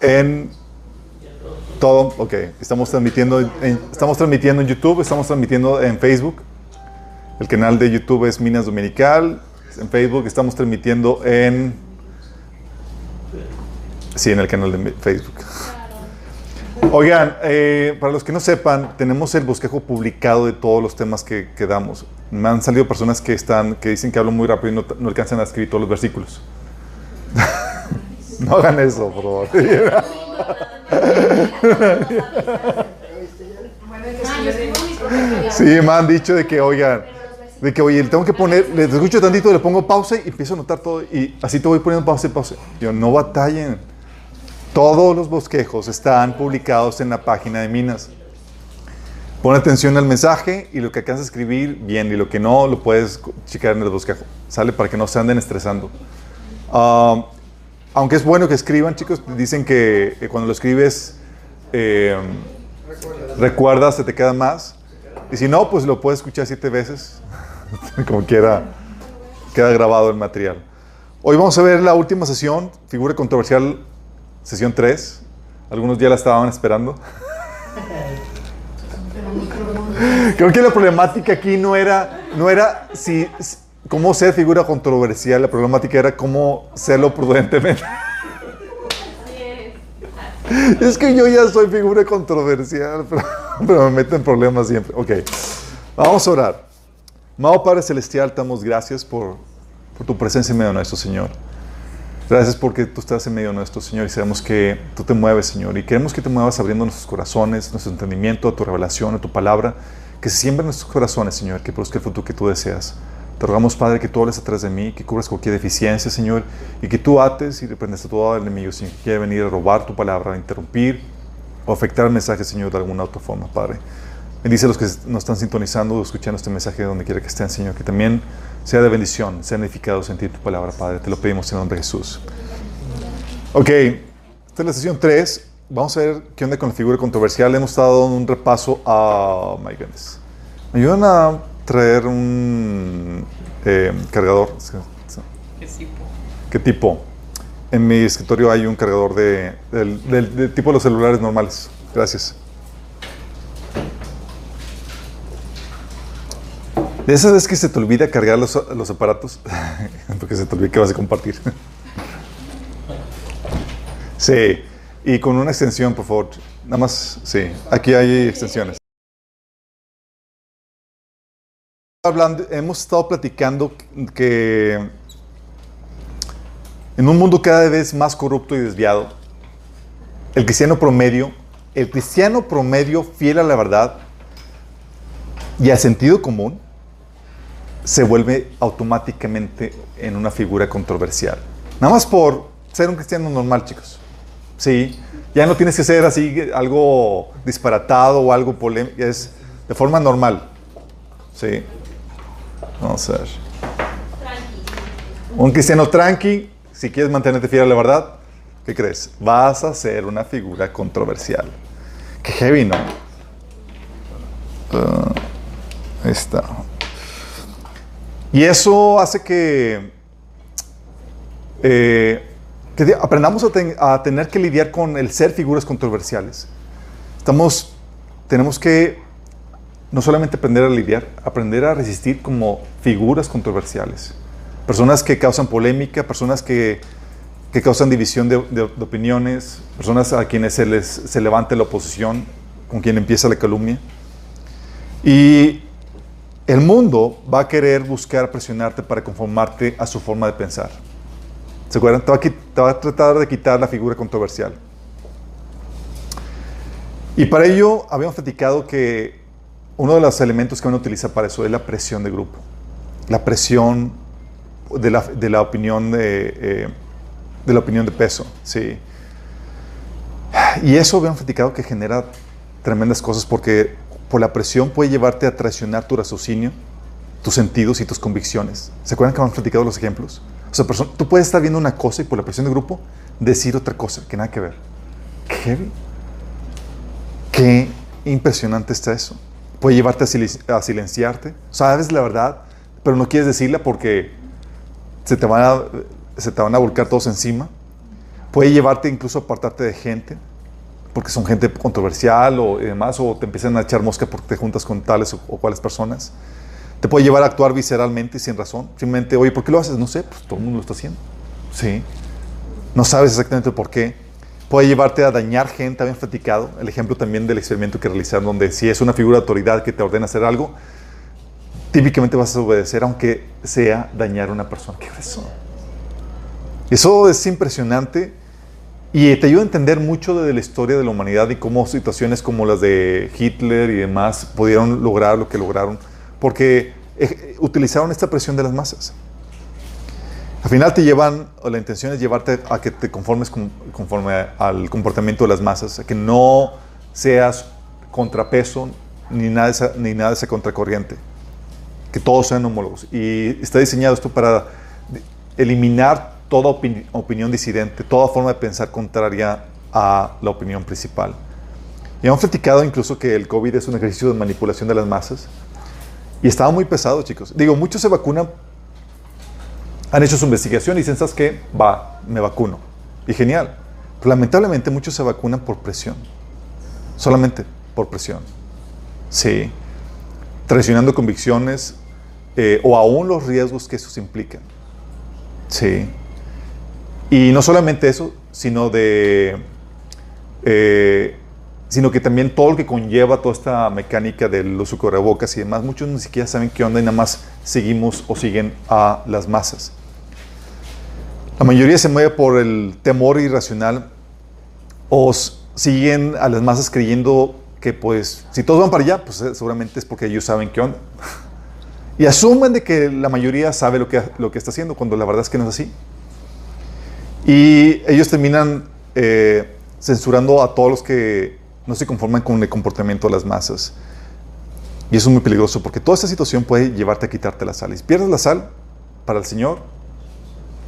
en todo. Ok, estamos transmitiendo, en, estamos transmitiendo en YouTube, estamos transmitiendo en Facebook. El canal de YouTube es Minas Dominical. En Facebook estamos transmitiendo en... Sí, en el canal de Facebook. Oigan, eh, para los que no sepan, tenemos el bosquejo publicado de todos los temas que, que damos. Me han salido personas que, están, que dicen que hablo muy rápido y no, no alcanzan a escribir todos los versículos. no hagan eso, por favor. sí, me han dicho de que, oigan, de que, oye, tengo que poner, les escucho tantito, le pongo pausa y empiezo a notar todo y así te voy poniendo pausa y pausa. Yo, no batallen. Todos los bosquejos están publicados en la página de Minas. Pon atención al mensaje y lo que alcanzas a escribir, bien, y lo que no, lo puedes checar en el bosquejo. Sale para que no se anden estresando. Ah, aunque es bueno que escriban, chicos, dicen que eh, cuando lo escribes, eh, recuerdas, se te queda más. Y si no, pues lo puedes escuchar siete veces, como quiera, queda grabado el material. Hoy vamos a ver la última sesión, figura controversial, sesión 3. Algunos ya la estaban esperando. Creo que la problemática aquí no era, no era si, cómo ser figura controversial, la problemática era cómo serlo prudentemente. Es que yo ya soy figura controversial, pero, me meten problemas siempre. Ok, vamos a orar. Amado Padre Celestial, te damos gracias por, por tu presencia en medio de nuestro Señor. Gracias porque tú estás en medio de nuestro Señor y sabemos que tú te mueves, Señor. Y queremos que te muevas abriendo nuestros corazones, nuestro entendimiento, a tu revelación, a tu palabra. Que se siembren nuestros corazones, Señor, que produzca el futuro que tú deseas. Te rogamos, Padre, que tú hables atrás de mí, que cubras cualquier deficiencia, Señor, y que tú ates y reprendes a todo el enemigo, Señor, que quiere venir a robar tu palabra, a interrumpir o afectar el mensaje, Señor, de alguna otra forma, Padre. Bendice a los que nos están sintonizando o escuchando este mensaje donde quiera que estén, Señor, que también sea de bendición, sean edificados en ti tu palabra, Padre. Te lo pedimos en el nombre de Jesús. Ok, esta es la sesión 3. Vamos a ver qué onda con la figura controversial. Hemos estado dando un repaso a... my goodness. ¿Me ayudan a traer un eh, cargador. ¿Qué tipo? ¿Qué tipo? En mi escritorio hay un cargador de, del, tipo de los celulares normales. Gracias. De esas veces que se te olvida cargar los, los aparatos, porque se te olvida que vas a compartir. sí, y con una extensión, por favor. Nada más, sí, aquí hay extensiones. Hemos estado platicando que en un mundo cada vez más corrupto y desviado, el cristiano promedio, el cristiano promedio fiel a la verdad y al sentido común, se vuelve automáticamente en una figura controversial. Nada más por ser un cristiano normal, chicos. Sí, ya no tienes que ser así algo disparatado o algo polémico, es de forma normal. Sí. Vamos a ver. Un cristiano tranqui, si quieres mantenerte fiel a la verdad, ¿qué crees? Vas a ser una figura controversial. Qué heavy, ¿no? Uh, ahí está. Y eso hace que, eh, aprendamos a, a, tener que lidiar con el ser figuras controversiales. Estamos, tenemos que no solamente aprender a lidiar, aprender a resistir como figuras controversiales. Personas que causan polémica, personas que, que causan división de, opiniones, personas a quienes se les se levante la oposición, con quien empieza la calumnia. Y el mundo va a querer buscar presionarte para conformarte a su forma de pensar. ¿Se acuerdan? Te va a tratar de quitar la figura controversial. Y para ello habíamos platicado que uno de los elementos que uno utiliza para eso es la presión de grupo. La presión de la, de la opinión de, eh, de, la opinión de peso. Sí. Y eso habíamos platicado que genera tremendas cosas porque por la presión puede llevarte a traicionar tu raciocinio, tus sentidos y tus convicciones. ¿Se acuerdan que hemos platicado los ejemplos? O sea, tú puedes estar viendo una cosa y por la presión de grupo decir otra cosa que nada que ver. ¿Qué? Qué impresionante está eso puede llevarte a, silenciarte. Sabes la verdad, pero no quieres decirla porque se te van a, volcar todos encima. Puede llevarte incluso a apartarte de gente, porque son gente controversial o demás, o te empiezan a echar mosca porque te juntas con tales o, o cuales personas. Te puede llevar a actuar visceralmente y sin razón. Simplemente, oye, ¿por qué lo haces? No sé, pues todo el mundo lo está haciendo. Sí. No sabes exactamente por qué. Puede llevarte a dañar gente, habían platicado. El ejemplo también del experimento que realizaron, donde si es una figura de autoridad que te ordena hacer algo, típicamente vas a obedecer, aunque sea dañar a una persona. ¿Qué es eso? Eso es impresionante y te ayuda a entender mucho de la historia de la humanidad y cómo situaciones como las de Hitler y demás pudieron lograr lo que lograron, porque eh, utilizaron esta presión de las masas. Al final te llevan, o la intención es llevarte a que te conformes conforme al comportamiento de las masas, que no seas contrapeso ni nada de esa, ni nada de esa contracorriente, que todos sean homólogos. Y está diseñado esto para eliminar toda opinión disidente, toda forma de pensar contraria a la opinión principal. Y hemos platicado incluso que el COVID es un ejercicio de manipulación de las masas. Y estaba muy pesado, chicos. Digo, muchos se vacunan han hecho su investigación y dicen, ¿sabes qué? Va, me vacuno. Y genial. Pero lamentablemente muchos se vacunan por presión. Solamente por presión. Sí. Traicionando convicciones eh, o aún los riesgos que eso implican. Sí. Y no solamente eso, sino de... Eh, sino que también todo lo que conlleva toda esta mecánica de los bocas y demás, muchos ni siquiera saben qué onda y nada más seguimos o siguen a las masas. La mayoría se mueve por el temor irracional o siguen a las masas creyendo que pues si todos van para allá, pues eh, seguramente es porque ellos saben qué onda. Y asumen de que la mayoría sabe lo que, lo que está haciendo, cuando la verdad es que no es así. Y ellos terminan eh, censurando a todos los que no se conforman con el comportamiento de las masas. Y eso es muy peligroso porque toda esta situación puede llevarte a quitarte la sal. Y si pierdes la sal para el Señor,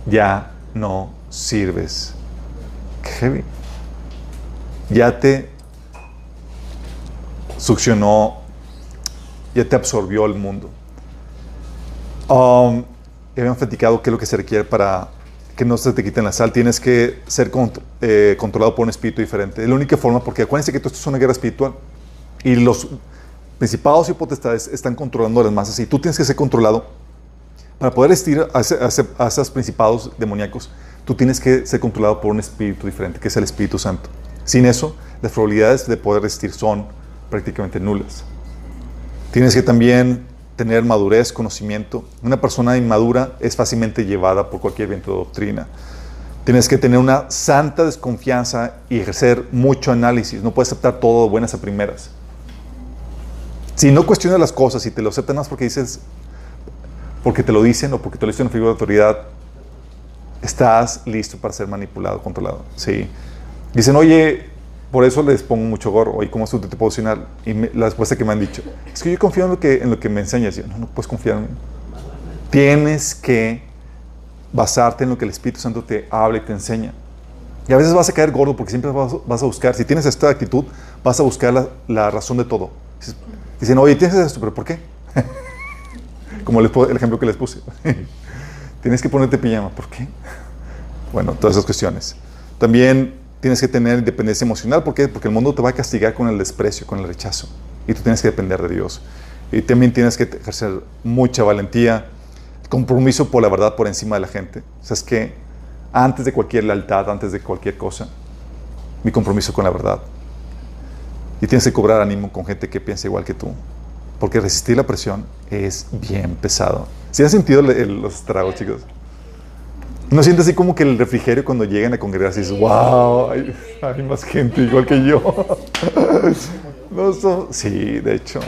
ya no sirves. Qué heavy. Ya te succionó, ya te absorbió el mundo. Um, habían platicado qué es lo que se requiere para que no se te quiten la sal. Tienes que ser eh, controlado por un espíritu diferente. Es la única forma, porque acuérdense que esto es una guerra espiritual y los principados y potestades están controlando las masas y tú tienes que ser controlado para poder resistir a, esos principados demoníacos, tú tienes que ser controlado por un espíritu diferente, que es el Espíritu Santo. Sin eso, las probabilidades de poder resistir son prácticamente nulas. Tienes que también tener madurez, conocimiento. Una persona inmadura es fácilmente llevada por cualquier viento de doctrina. Tienes que tener una santa desconfianza y ejercer mucho análisis. No puedes aceptar todo de buenas a primeras. Si no cuestionas las cosas y te lo aceptas más porque dices, porque te lo dicen o porque te lo dicen una figura de autoridad, estás listo para ser manipulado, controlado. Sí. Dicen, oye, por eso les pongo mucho gorro. Oye, ¿cómo es tu te posicionar? Y la respuesta que me han dicho, es que yo confío en lo que, en lo que me enseñas. Yo, no, no puedes confiar en mí. Tienes que basarte en lo que el Espíritu Santo te habla y te enseña. Y a veces vas a caer gordo porque siempre vas, a buscar, si tienes esta actitud, vas a buscar la, la razón de todo. Dicen, oye, tienes esto, pero ¿por qué? Como el ejemplo que les puse. tienes que ponerte pijama. ¿Por qué? Bueno, todas esas cuestiones. También tienes que tener independencia emocional. ¿Por qué? Porque el mundo te va a castigar con el desprecio, con el rechazo. Y tú tienes que depender de Dios. Y también tienes que ejercer mucha valentía, compromiso por la verdad por encima de la gente. O sea, es que antes de cualquier lealtad, antes de cualquier cosa, mi compromiso con la verdad. Y tienes que cobrar ánimo con gente que piensa igual que tú porque resistir la presión es bien pesado. ¿Sí han sentido los tragos, chicos? ¿No sientes así como que el refrigerio cuando llegan a congregarse dices, wow, hay, más gente igual que yo? no, sí, de hecho.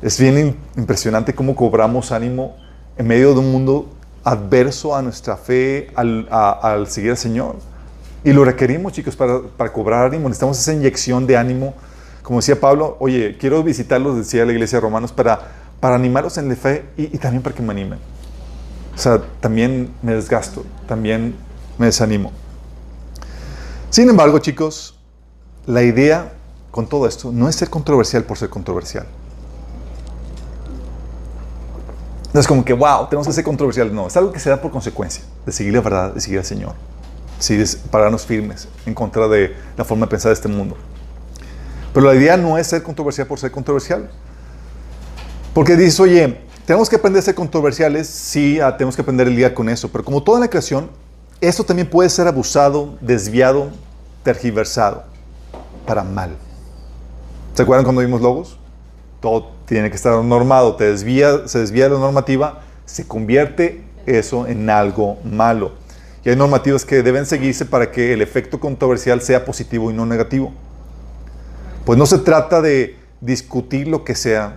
Es bien impresionante cómo cobramos ánimo en medio de un mundo adverso a nuestra fe, al, seguir al Señor. Y lo requerimos, chicos, para, para cobrar ánimo. Necesitamos esa inyección de ánimo como decía Pablo, oye, quiero visitarlos, decía la iglesia de Romanos, para, para animarlos en la fe y, también para que me animen. O sea, también me desgasto, también me desanimo. Sin embargo, chicos, la idea con todo esto no es ser controversial por ser controversial. No es como que, wow, tenemos que ser controversial. No, es algo que se da por consecuencia de seguir la verdad, de seguir al Señor. Sí, es pararnos firmes en contra de la forma de pensar de este mundo. Pero la idea no es ser controversial por ser controversial. Porque dices, oye, tenemos que aprender a ser controversiales, sí, ah, tenemos que aprender el día con eso, pero como toda la creación, esto también puede ser abusado, desviado, tergiversado para mal. ¿Se acuerdan cuando vimos logos? Todo tiene que estar normado, te desvía, se desvía de la normativa, se convierte eso en algo malo. Y hay normativas que deben seguirse para que el efecto controversial sea positivo y no negativo. Pues no se trata de discutir lo que sea,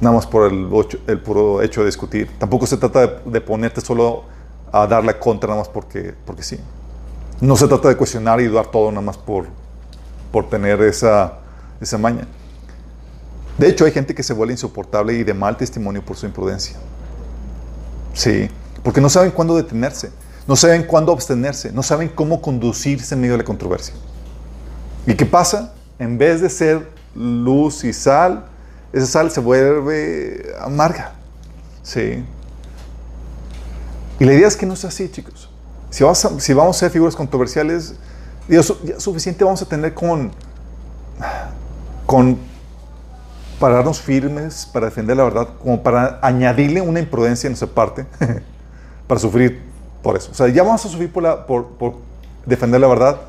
nada más por el, el puro hecho de discutir. Tampoco se trata de, ponerte solo a dar la contra nada más porque, porque sí. No se trata de cuestionar y dudar todo nada más por, por tener esa, esa maña. De hecho, hay gente que se vuelve insoportable y de mal testimonio por su imprudencia. Sí, porque no saben cuándo detenerse, no saben cuándo abstenerse, no saben cómo conducirse en medio de la controversia. ¿Y qué pasa? En vez de ser luz y sal, esa sal se vuelve amarga. Sí. Y la idea es que no sea así, chicos. Si, si vamos a ser figuras controversiales, Dios, ya suficiente vamos a tener con, con pararnos firmes para defender la verdad, como para añadirle una imprudencia en nuestra parte, para sufrir por eso. O sea, ya vamos a sufrir por, por defender la verdad.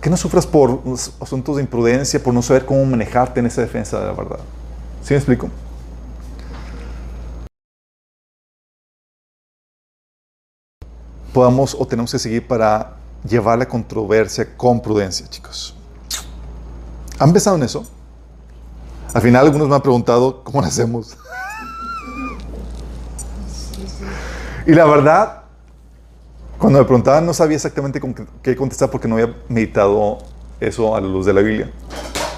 Que no sufras por asuntos de imprudencia, por no saber cómo manejarte en esa defensa de la verdad. ¿Sí me explico? Podamos o tenemos que seguir para llevar la controversia con prudencia, chicos. ¿Han pensado en eso? Al final algunos me han preguntado cómo lo hacemos. y la verdad, cuando me preguntaban no sabía exactamente qué contestar porque no había meditado eso a la luz de la Biblia.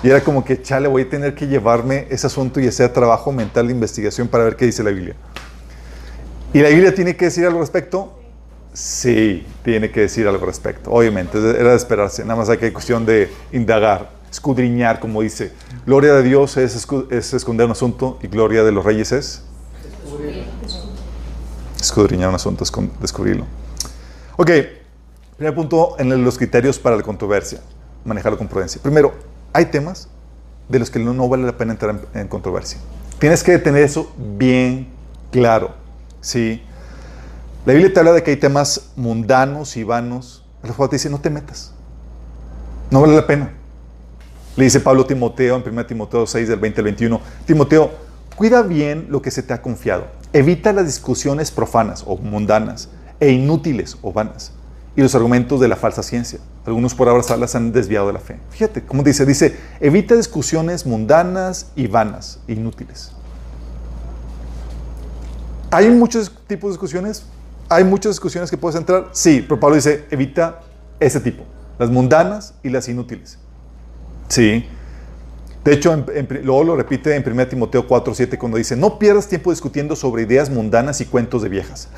Y era como que, chale, voy a tener que llevarme ese asunto y hacer trabajo mental de investigación para ver qué dice la Biblia. ¿Y la Biblia tiene que decir algo al respecto? Sí, tiene que decir algo al respecto. Obviamente, era de esperarse. Nada más hay que cuestión de indagar, escudriñar, como dice. Gloria de Dios es, es esconder un asunto y gloria de los reyes es escudriñar un asunto, es descubrirlo. Ok, primer punto en los criterios para la controversia, manejarlo con prudencia. Primero, hay temas de los que no, vale la pena entrar en, controversia. Tienes que tener eso bien claro. ¿sí? La Biblia te habla de que hay temas mundanos y vanos. El te dice, no te metas. No vale la pena. Le dice Pablo Timoteo en 1 Timoteo 6, del 20 al 21. Timoteo, cuida bien lo que se te ha confiado. Evita las discusiones profanas o mundanas e inútiles o vanas y los argumentos de la falsa ciencia. Algunos por ahora las han desviado de la fe. Fíjate cómo dice, dice, evita discusiones mundanas y vanas, inútiles. ¿Hay muchos tipos de discusiones? ¿Hay muchas discusiones que puedes entrar? Sí, pero Pablo dice, evita ese tipo, las mundanas y las inútiles. Sí. De hecho, luego lo repite en 1 Timoteo 4, 7 cuando dice, no pierdas tiempo discutiendo sobre ideas mundanas y cuentos de viejas.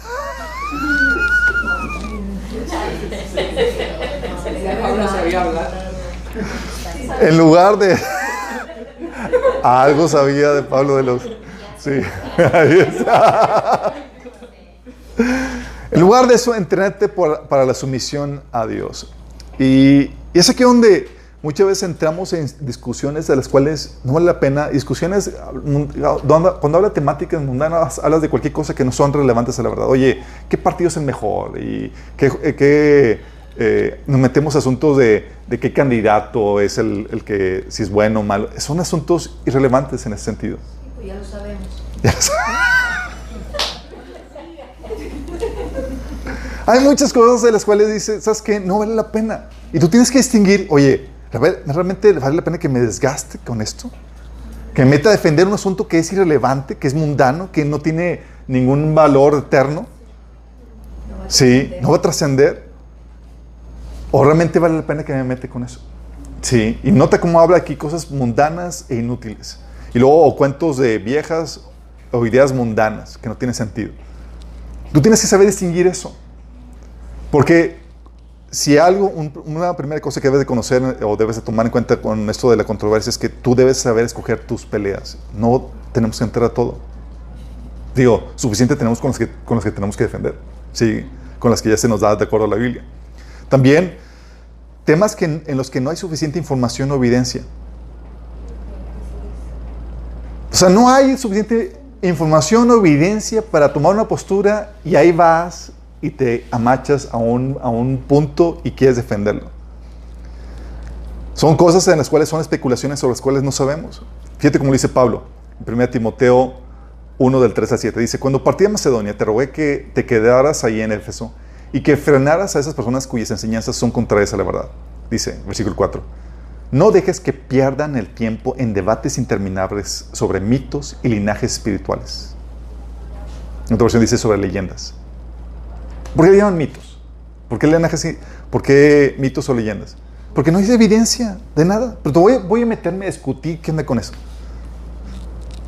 En lugar de... Algo sabía de Pablo de los... Sí, ahí está. En lugar de eso, entrenate para la sumisión a Dios. Y, y es aquí donde muchas veces entramos en discusiones de las cuales no vale la pena. Discusiones, cuando habla de temáticas mundanas, hablas de cualquier cosa que no son relevantes a la verdad. Oye, ¿qué partido es el mejor? ¿Y qué, qué eh, nos metemos asuntos de, de, qué candidato es el, el, que, si es bueno o malo. Son asuntos irrelevantes en ese sentido. Pues ya lo sabemos. Hay muchas cosas de las cuales dices, ¿sabes qué? No vale la pena. Y tú tienes que distinguir, oye, ¿realmente vale la pena que me desgaste con esto? Que me meta a defender un asunto que es irrelevante, que es mundano, que no tiene ningún valor eterno. No sí, no va a trascender. ¿O realmente vale la pena que me mete con eso? Sí, y nota cómo habla aquí cosas mundanas e inútiles. Y luego o cuentos de viejas o ideas mundanas que no tienen sentido. Tú tienes que saber distinguir eso. Porque si algo, una primera cosa que debes de conocer o debes de tomar en cuenta con esto de la controversia es que tú debes saber escoger tus peleas. No tenemos que entrar a todo. Digo, suficiente tenemos con los que, con los que tenemos que defender. Sí, con las que ya se nos da de acuerdo a la Biblia. También temas que, en los que no hay suficiente información o evidencia. O sea, no hay suficiente información o evidencia para tomar una postura y ahí vas y te amachas a un, a un punto y quieres defenderlo. Son cosas en las cuales son especulaciones sobre las cuales no sabemos. Fíjate como dice Pablo, en 1 Timoteo 1 del 3 al 7. Dice, cuando partí a Macedonia, te rogué que te quedaras ahí en Éfeso y que frenaras a esas personas cuyas enseñanzas son contrarias a la verdad. Dice, versículo 4. No dejes que pierdan el tiempo en debates interminables sobre mitos y linajes espirituales. En otra versión dice sobre leyendas. ¿Por qué llaman mitos? ¿Por qué linajes? ¿Por qué mitos o leyendas? Porque no hay evidencia de nada. Pero voy, voy a meterme a discutir qué onda con eso.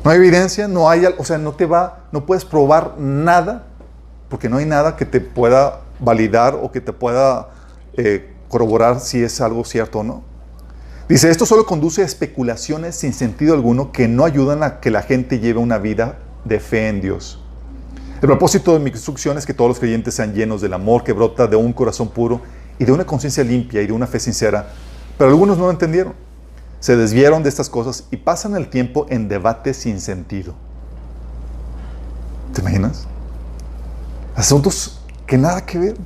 No hay evidencia, no hay, o sea, no te va, no puedes probar nada, porque no hay nada que te pueda validar o que te pueda eh, corroborar si es algo cierto o no. Dice, esto solo conduce a especulaciones sin sentido alguno que no ayudan a que la gente lleve una vida de fe en Dios. El propósito de mi instrucción es que todos los creyentes sean llenos del amor que brota de un corazón puro y de una conciencia limpia y de una fe sincera, pero algunos no lo entendieron. Se desviaron de estas cosas y pasan el tiempo en debates sin sentido. ¿Te imaginas? Asuntos que nada que ver.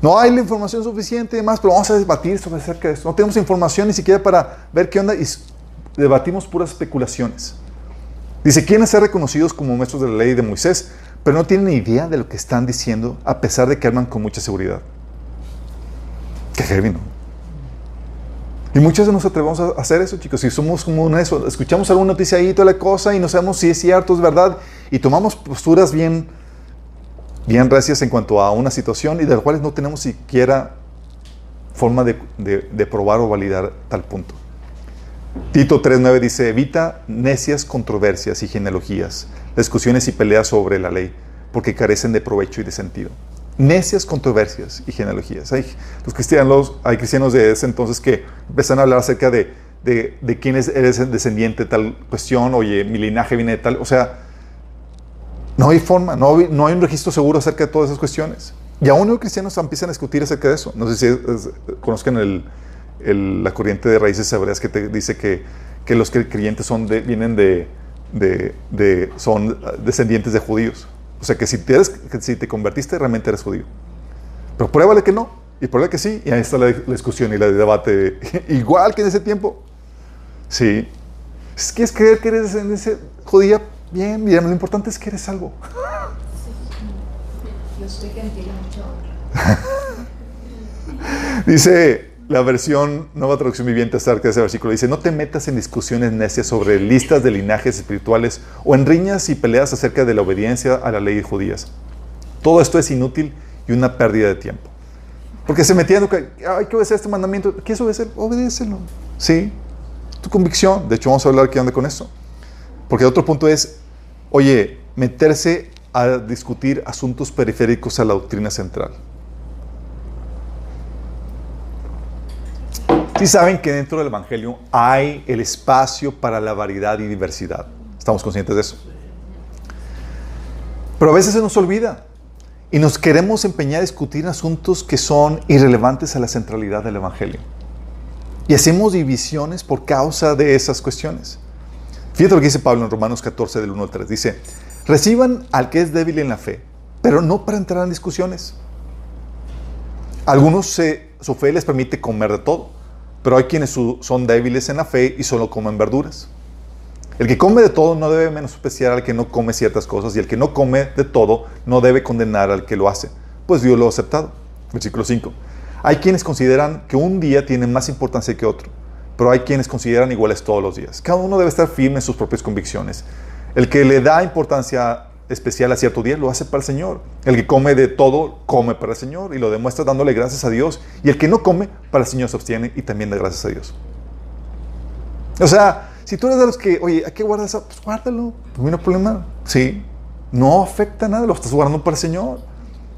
No hay la información suficiente y demás, pero vamos a debatir sobre acerca de esto. No tenemos información ni siquiera para ver qué onda y debatimos puras especulaciones. Dice, quieren ser reconocidos como maestros de la ley de Moisés, pero no tienen ni idea de lo que están diciendo, a pesar de que hablan con mucha seguridad. Qué heavy. Y muchos de nos atrevemos a hacer eso, chicos. Si somos como un eso, escuchamos alguna noticia ahí, toda la cosa, y no sabemos si es cierto, es verdad, y tomamos posturas bien, bien recias en cuanto a una situación y de las cuales no tenemos siquiera forma de, de probar o validar tal punto. Tito 3.9 dice, evita necias controversias y genealogías, discusiones y peleas sobre la ley, porque carecen de provecho y de sentido necias controversias y genealogías. Hay, los cristianos, hay cristianos de ese entonces que empiezan a hablar acerca de, de, de quién es, eres descendiente de tal cuestión, oye, mi linaje viene de tal, o sea, no hay forma, no hay, no hay un registro seguro acerca de todas esas cuestiones. Y aún los cristianos empiezan a discutir acerca de eso. No sé si conozcan el, el, la corriente de raíces hebreas que te dice que, que los creyentes vienen de, son descendientes de judíos. O sea, que si te, convertiste, realmente eres judío. Pero pruébale que no. Y pruébale que sí. Y ahí está la, discusión y la debate. Igual que en ese tiempo. Sí. Quieres creer que eres en ese judía, bien, bien. Lo importante es que eres. Yo gentil mucho. Dice la versión Nueva Traducción Viviente acerca de ese versículo. Dice, no te metas en discusiones necias sobre listas de linajes espirituales o en riñas y peleas acerca de la obediencia a la ley de judías. Todo esto es inútil y una pérdida de tiempo. Porque se metían, hay que obedecer este mandamiento. ¿Qué es obedecer? Obedécelo. Sí, tu convicción. De hecho, vamos a hablar qué onda con eso. Porque otro punto es, oye, meterse a discutir asuntos periféricos a la doctrina central. Sí saben que dentro del Evangelio hay el espacio para la variedad y diversidad. Estamos conscientes de eso. Pero a veces se nos olvida y nos queremos empeñar a discutir asuntos que son irrelevantes a la centralidad del Evangelio. Y hacemos divisiones por causa de esas cuestiones. Fíjate lo que dice Pablo en Romanos 14 del 1 al 3. Dice, reciban al que es débil en la fe, pero no para entrar en discusiones. Algunos su fe les permite comer de todo pero hay quienes son débiles en la fe y solo comen verduras. El que come de todo no debe menospreciar al que no come ciertas cosas y el que no come de todo no debe condenar al que lo hace, pues Dios lo ha aceptado. Versículo 5. Hay quienes consideran que un día tiene más importancia que otro, pero hay quienes consideran iguales todos los días. Cada uno debe estar firme en sus propias convicciones. El que le da importancia especial a cierto día, lo hace para el Señor. El que come de todo, come para el Señor y lo demuestra dándole gracias a Dios. Y el que no come, para el Señor se abstiene y también da gracias a Dios. O sea, si tú eres de los que, oye, ¿hay que guardar eso? Pues guárdalo, no hay problema. Sí, no afecta nada, lo estás guardando para el Señor.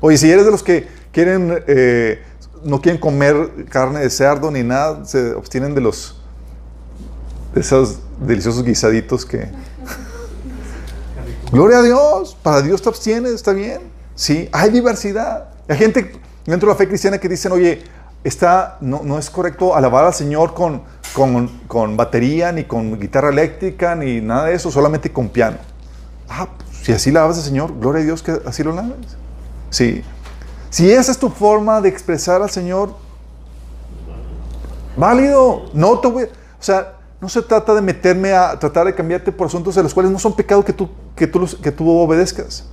Oye, si eres de los que quieren, eh, no quieren comer carne de cerdo ni nada, se abstienen de los, de esos deliciosos guisaditos que Gloria a Dios, para Dios te abstienes, está bien. Sí, hay diversidad. Hay gente dentro de la fe cristiana que dicen, oye, está, no, no es correcto alabar al Señor con, con, con, batería, ni con guitarra eléctrica, ni nada de eso, solamente con piano. Ah, pues, si así alabas al Señor, gloria a Dios que así lo alabas. Sí. Si esa es tu forma de expresar al Señor, válido. No te voy, o sea, no se trata de meterme a tratar de cambiarte por asuntos de los cuales no son pecados que tú, que tú, que tú obedezcas.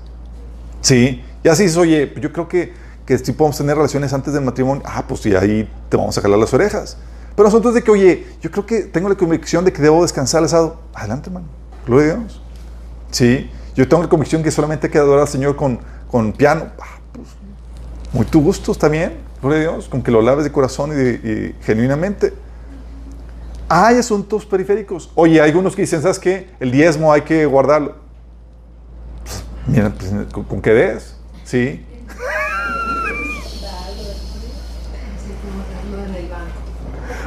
Sí. Ya si dices, oye, yo creo que que si podemos tener relaciones antes del matrimonio, ah, pues sí, ahí te vamos a jalar las orejas. Pero asuntos de que, oye, yo creo que tengo la convicción de que debo descansar el sábado. Adelante, hermano. Gloria a Dios. Sí, yo tengo la convicción que solamente hay que adorar al Señor con, con piano. Ah, muy tu gusto, está bien. Gloria Dios. Con que lo laves de corazón y, genuinamente. Hay asuntos periféricos. Oye, hay algunos que dicen, ¿sabes qué? El diezmo hay que guardarlo. Pues, mira, pues, ¿con, ¿con qué des? Sí.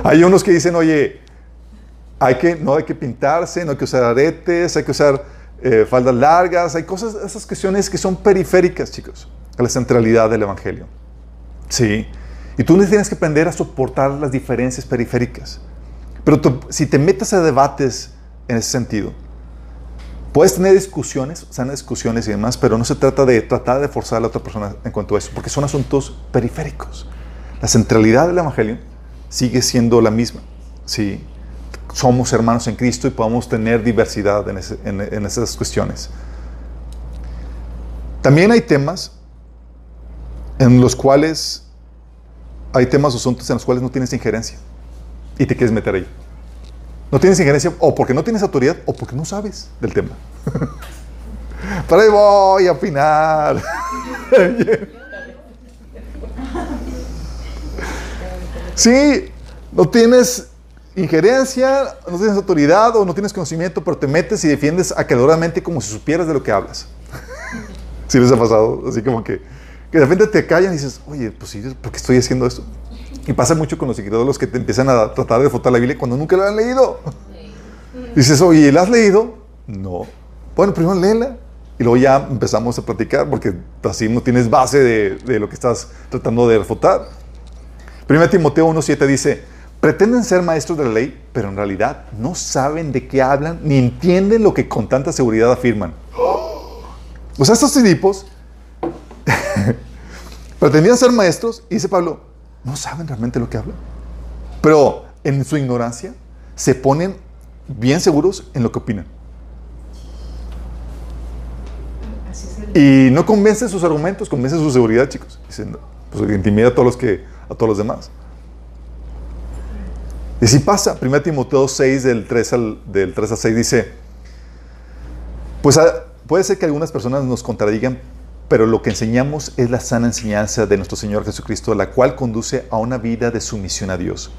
Hay unos que dicen, oye, hay que, no hay que pintarse, no hay que usar aretes, hay que usar eh, faldas largas, hay cosas, esas cuestiones que son periféricas, chicos, a la centralidad del Evangelio. Sí. Y tú tienes que aprender a soportar las diferencias periféricas. Pero si te metes a debates en ese sentido, puedes tener discusiones, sanas discusiones y demás, pero no se trata de tratar de forzar a la otra persona en cuanto a eso, porque son asuntos periféricos. La centralidad del Evangelio sigue siendo la misma. Sí, somos hermanos en Cristo y podemos tener diversidad en, esas cuestiones. También hay temas en los cuales hay temas o asuntos en los cuales no tienes injerencia y te quieres meter ahí. No tienes injerencia o porque no tienes autoridad o porque no sabes del tema. Para ahí voy a opinar. Sí, no tienes injerencia, no tienes autoridad o no tienes conocimiento, pero te metes y defiendes acaloradamente como si supieras de lo que hablas. ¿Sí les ha pasado? Así como que, que de repente te callan y dices, oye, pues sí, ¿por qué estoy haciendo esto? Y pasa mucho con los los que te empiezan a tratar de fotar la Biblia cuando nunca la han leído. Dices, oye, ¿la has leído? No. Bueno, primero léela. Y luego ya empezamos a platicar porque así no tienes base de, de lo que estás tratando de refutar. 1 Timoteo 1.7 dice, pretenden ser maestros de la ley, pero en realidad no saben de qué hablan ni entienden lo que con tanta seguridad afirman. O sea, estos tipos pretendían ser maestros y dice Pablo, no saben realmente lo que hablan. Pero en su ignorancia se ponen bien seguros en lo que opinan. Y no convencen sus argumentos, convencen su seguridad, chicos. Dicen, pues intimida a todos los que a todos los demás. Y si pasa, 1 Timoteo 6, del 3 al, del 3 6, dice, pues ah, puede ser que algunas personas nos contradigan, pero lo que enseñamos es la sana enseñanza de nuestro Señor Jesucristo, la cual conduce a una vida de sumisión a Dios.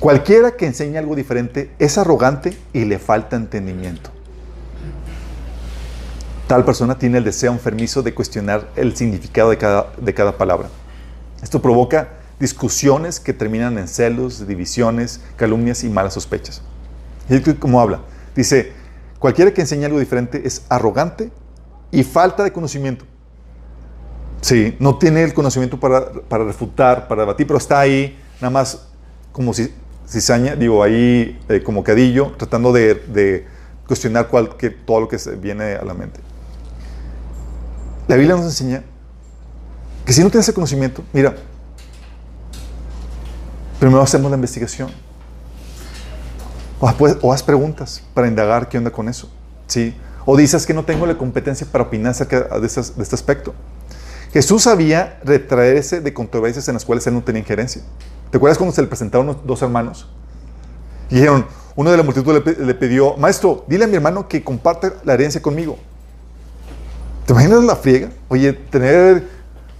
Cualquiera que enseñe algo diferente es arrogante y le falta entendimiento. Tal persona tiene el deseo enfermizo de cuestionar el significado de cada, de cada palabra. Esto provoca discusiones que terminan en celos, divisiones, calumnias y malas sospechas. Y como habla, dice, cualquiera que enseñe algo diferente es arrogante y falta de conocimiento. Sí, no tiene el conocimiento para, para refutar, para debatir, pero está ahí nada más como si cizaña, digo, ahí eh, como cadillo, tratando de, cuestionar todo lo que viene a la mente. La Biblia nos enseña que si no tienes el conocimiento, mira, Primero hacemos la investigación. O, haz preguntas para indagar qué onda con eso. ¿sí? O dices que no tengo la competencia para opinar acerca de, este aspecto. Jesús sabía retraerse de controversias en las cuales él no tenía injerencia. ¿Te acuerdas cuando se le presentaron dos hermanos? Y dijeron, uno de la multitud le, le, pidió, maestro, dile a mi hermano que comparte la herencia conmigo. ¿Te imaginas la friega? Oye, tener,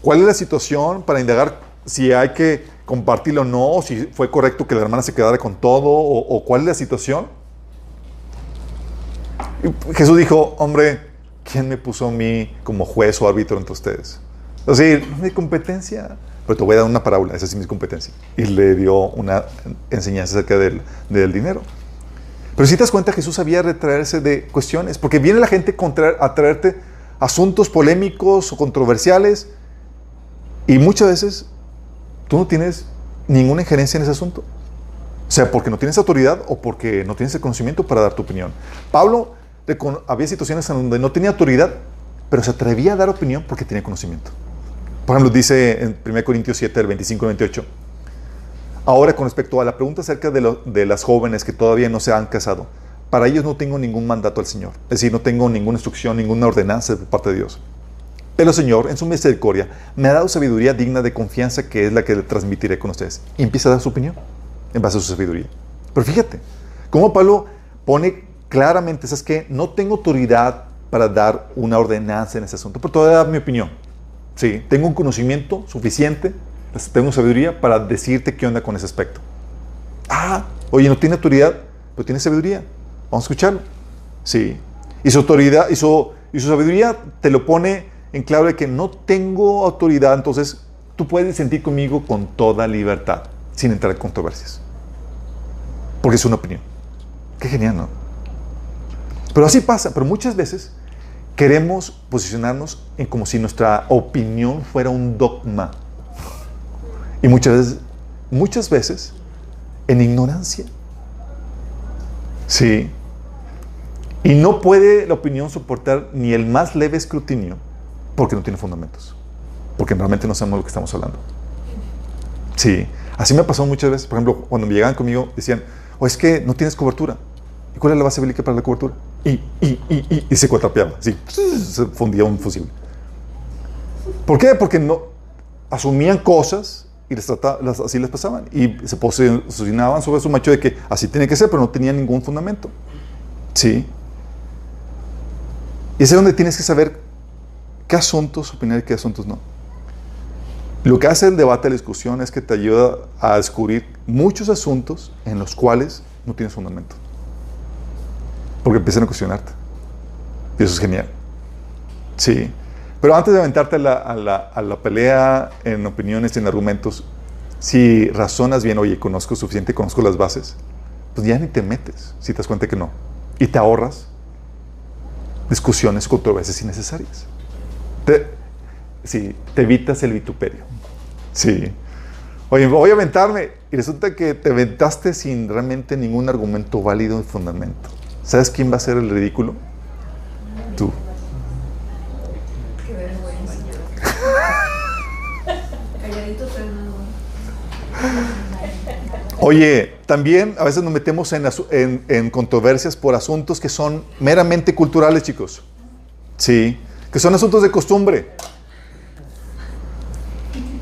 ¿cuál es la situación para indagar si hay que compartirlo o no, si fue correcto que la hermana se quedara con todo, o, cuál es la situación. Jesús dijo, hombre, ¿quién me puso a mí como juez o árbitro entre ustedes? No es mi competencia, pero te voy a dar una parábola, esa sí es mi competencia. Y le dio una enseñanza acerca del, del dinero. Pero si te das cuenta, Jesús sabía retraerse de cuestiones, porque viene la gente a traerte asuntos polémicos o controversiales Y muchas veces tú no tienes ninguna injerencia en ese asunto. O sea, porque no tienes autoridad o porque no tienes el conocimiento para dar tu opinión. Pablo había situaciones en donde no tenía autoridad, pero se atrevía a dar opinión porque tenía conocimiento. Por ejemplo, dice en 1 Corintios 7, el 25 y 28. Ahora, con respecto a la pregunta acerca de, de las jóvenes que todavía no se han casado, para ellos no tengo ningún mandato al Señor. Es decir, no tengo ninguna instrucción, ninguna ordenanza de parte de Dios. Pero Señor, en su misericordia, me ha dado sabiduría digna de confianza que es la que le transmitiré con ustedes. Y empieza a dar su opinión en base a su sabiduría. Pero fíjate, cómo Pablo pone claramente, ¿sabes qué? No tengo autoridad para dar una ordenanza en ese asunto, pero todavía dar mi opinión. Sí, tengo un conocimiento suficiente, tengo sabiduría para decirte qué onda con ese aspecto. Ah, oye, no tiene autoridad, pero tiene sabiduría. Vamos a escucharlo. Sí. Y su autoridad y su, y su sabiduría te lo pone en claro de que no tengo autoridad, entonces tú puedes sentir conmigo con toda libertad, sin entrar en controversias. Porque es una opinión. Qué genial, ¿no? Pero así pasa, pero muchas veces queremos posicionarnos como si nuestra opinión fuera un dogma. Y muchas veces, muchas veces en ignorancia. Sí. Y no puede la opinión soportar ni el más leve escrutinio porque no tiene fundamentos. Porque realmente no sabemos lo que estamos hablando. Sí. Así me ha pasado muchas veces. Por ejemplo, cuando me llegaban conmigo, decían, o es que no tienes cobertura. ¿Y cuál es la base bíblica para la cobertura? Y, y, y, y, se cuatrapeaba. Se fundía un fusible. ¿Por qué? Porque no asumían cosas y les las, así les pasaban. Y se posicionaban sobre su macho de que así tiene que ser, pero no tenían ningún fundamento. Sí. Y es donde tienes que saber qué asuntos opinar y qué asuntos no. Lo que hace el debate, la discusión, es que te ayuda a descubrir muchos asuntos en los cuales no tienes fundamento. Porque empiezan a cuestionarte. Y eso es genial. Sí. Pero antes de aventarte a la, pelea en opiniones en argumentos, si razonas bien, oye, conozco suficiente, conozco las bases, pues ya ni te metes si te das cuenta que no. Y te ahorras discusiones, controversias innecesarias. Te, sí, te evitas el vituperio. Sí. Oye, voy a aventarme y resulta que te aventaste sin realmente ningún argumento válido y fundamento. ¿Sabes quién va a ser el ridículo? Tú. Oye, también a veces nos metemos en, controversias por asuntos que son meramente culturales, chicos. Sí, que son asuntos de costumbre.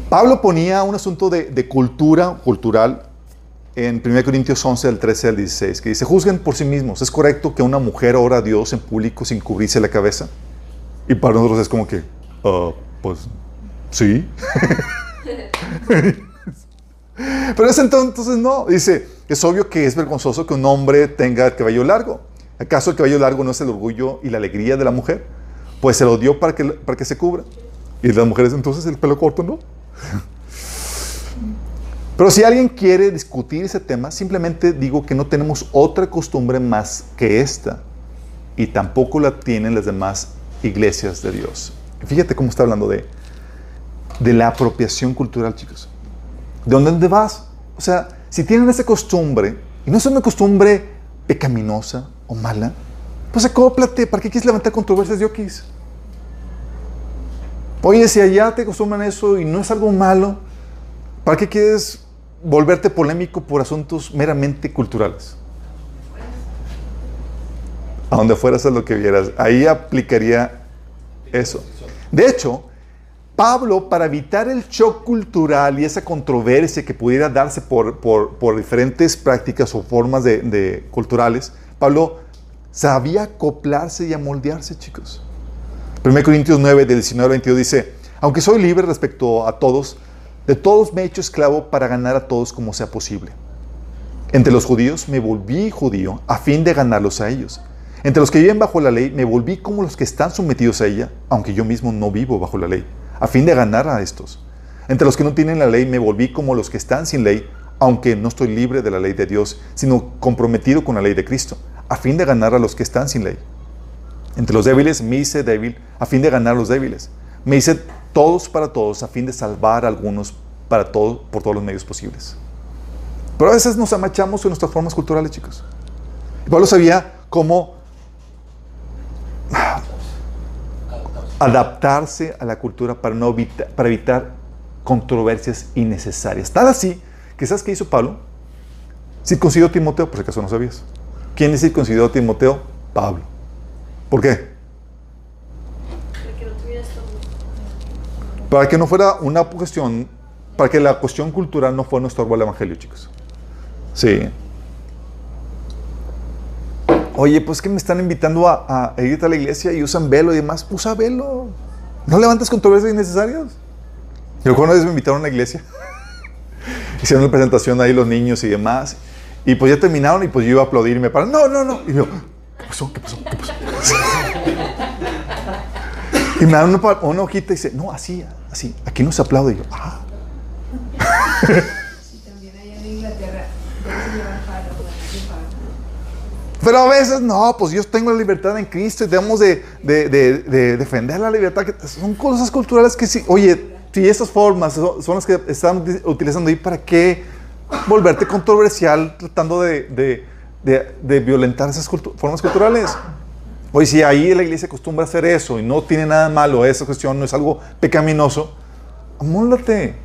Pablo ponía un asunto de, cultura, cultural, en 1 Corintios 11, del 13 al 16, que dice, juzguen por sí mismos. ¿Es correcto que una mujer ora a Dios en público sin cubrirse la cabeza? Y para nosotros es como que, uh, pues, sí. Pero ese entonces no. Dice, es obvio que es vergonzoso que un hombre tenga el cabello largo. ¿Acaso el cabello largo no es el orgullo y la alegría de la mujer? Pues se lo dio para que, para que se cubra. Y las mujeres entonces el pelo corto no. Pero si alguien quiere discutir ese tema, simplemente digo que no tenemos otra costumbre más que esta. Y tampoco la tienen las demás iglesias de Dios. Fíjate cómo está hablando de, de la apropiación cultural, chicos. ¿De dónde vas? O sea, si tienen esa costumbre, y no es una costumbre pecaminosa o mala, pues acóplate. ¿Para qué quieres levantar controversias de okis? Oye, si allá te acostumbran eso y no es algo malo, ¿para qué quieres volverte polémico por asuntos meramente culturales? A donde fueras a lo que vieras. Ahí aplicaría eso. De hecho, Pablo, para evitar el shock cultural y esa controversia que pudiera darse por, por, diferentes prácticas o formas de, culturales, Pablo sabía acoplarse y amoldearse, chicos. 1 Corintios 9, del 19 al 22 dice, aunque soy libre respecto a todos, de todos me he hecho esclavo para ganar a todos como sea posible. Entre los judíos me volví judío a fin de ganarlos a ellos. Entre los que viven bajo la ley me volví como los que están sometidos a ella, aunque yo mismo no vivo bajo la ley a fin de ganar a estos. Entre los que no tienen la ley me volví como los que están sin ley, aunque no estoy libre de la ley de Dios, sino comprometido con la ley de Cristo, a fin de ganar a los que están sin ley. Entre los débiles me hice débil a fin de ganar a los débiles. Me hice todos para todos, a fin de salvar a algunos para todos, por todos los medios posibles. Pero a veces nos amachamos en nuestras formas culturales, chicos. Pablo sabía cómo adaptarse a la cultura para, no evitar, para evitar controversias innecesarias. Tal así que, ¿sabes qué hizo Pablo? Circuncidó a Timoteo, por si acaso no sabías. ¿Quién es circuncidó a Timoteo? Pablo. ¿Por qué? Para que no fuera una cuestión, para que la cuestión cultural no fuera un estorbo al evangelio, chicos. Sí. Oye, pues que me están invitando a, ir a la iglesia y usan velo y demás. Usa velo. No levantes controversias innecesarias. Yo una vez me invitaron a la iglesia. Hicieron una presentación ahí los niños y demás. Y pues ya terminaron y pues yo iba a aplaudir y me pararon. No, no, no. Y yo, ¿qué pasó? ¿Qué pasó? ¿Qué pasó? y me dan una, una, hojita y dice, no, así, así. Aquí no se aplaude. Y yo, ah. Pero a veces no, pues yo tengo la libertad en Cristo y debemos de, de, de, defender la libertad. Son cosas culturales que sí, oye, si esas formas son, las que están utilizando ahí, ¿para qué volverte controversial tratando de, violentar esas formas culturales? Oye, si ahí la iglesia acostumbra hacer eso y no tiene nada malo, esa cuestión no es algo pecaminoso, amólate.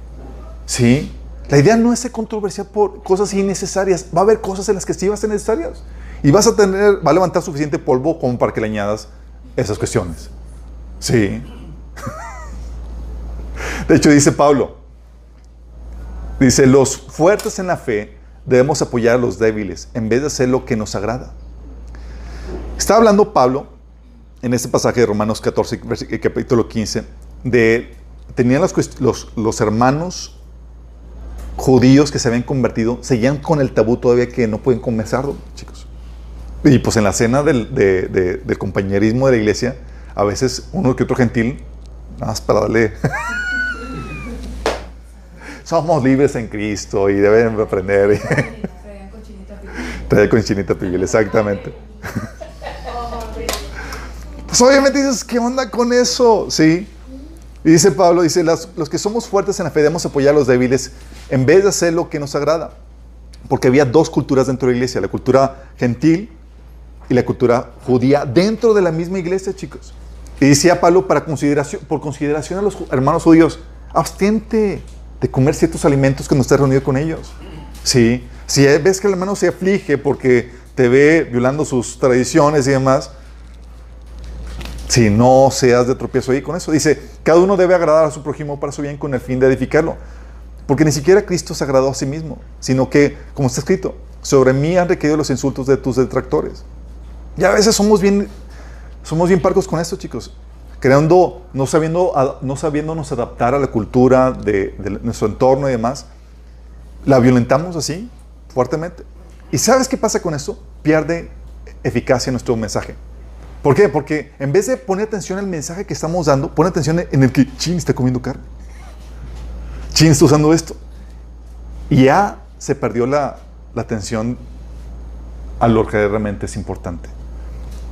¿Sí? La idea no es ser controversial por cosas innecesarias. Va a haber cosas en las que sí va a ser necesarias. Y vas a tener, va a levantar suficiente polvo como para que le añadas esas cuestiones. Sí. De hecho, dice Pablo, dice, los fuertes en la fe debemos apoyar a los débiles en vez de hacer lo que nos agrada. Está hablando Pablo en este pasaje de Romanos 14, capítulo 15, de, tenían los, los, los hermanos judíos que se habían convertido, seguían con el tabú todavía que no pueden comenzarlo, chicos. Y pues en la cena del, del compañerismo de la iglesia, a veces uno que otro gentil, nada más para darle... Somos libres en Cristo y deben aprender. Traer con chinita pibil, exactamente. Pues obviamente dices, ¿qué onda con eso? Sí. Y dice Pablo, dice, los, que somos fuertes en la fe debemos apoyar a los débiles en vez de hacer lo que nos agrada. Porque había dos culturas dentro de la iglesia, la cultura gentil y la cultura judía dentro de la misma iglesia, chicos. Y decía Pablo, para consideración, por consideración a los hermanos judíos, abstente de comer ciertos alimentos que no estés reunido con ellos. Sí, si ves que el hermano se aflige porque te ve violando sus tradiciones y demás, si no seas de tropiezo ahí con eso. Dice, cada uno debe agradar a su prójimo para su bien con el fin de edificarlo. Porque ni siquiera Cristo se agradó a sí mismo, sino que, como está escrito, sobre mí han requerido los insultos de tus detractores. Y a veces somos bien, somos bien parcos con esto, chicos. Creando, no, sabiendo, no sabiéndonos adaptar a la cultura de, nuestro entorno y demás, la violentamos así, fuertemente. ¿Y sabes qué pasa con eso? Pierde eficacia nuestro mensaje. ¿Por qué? Porque en vez de poner atención al mensaje que estamos dando, pone atención en el que Chin está comiendo carne. Chin está usando esto. Y ya se perdió la, la atención a lo que realmente es importante.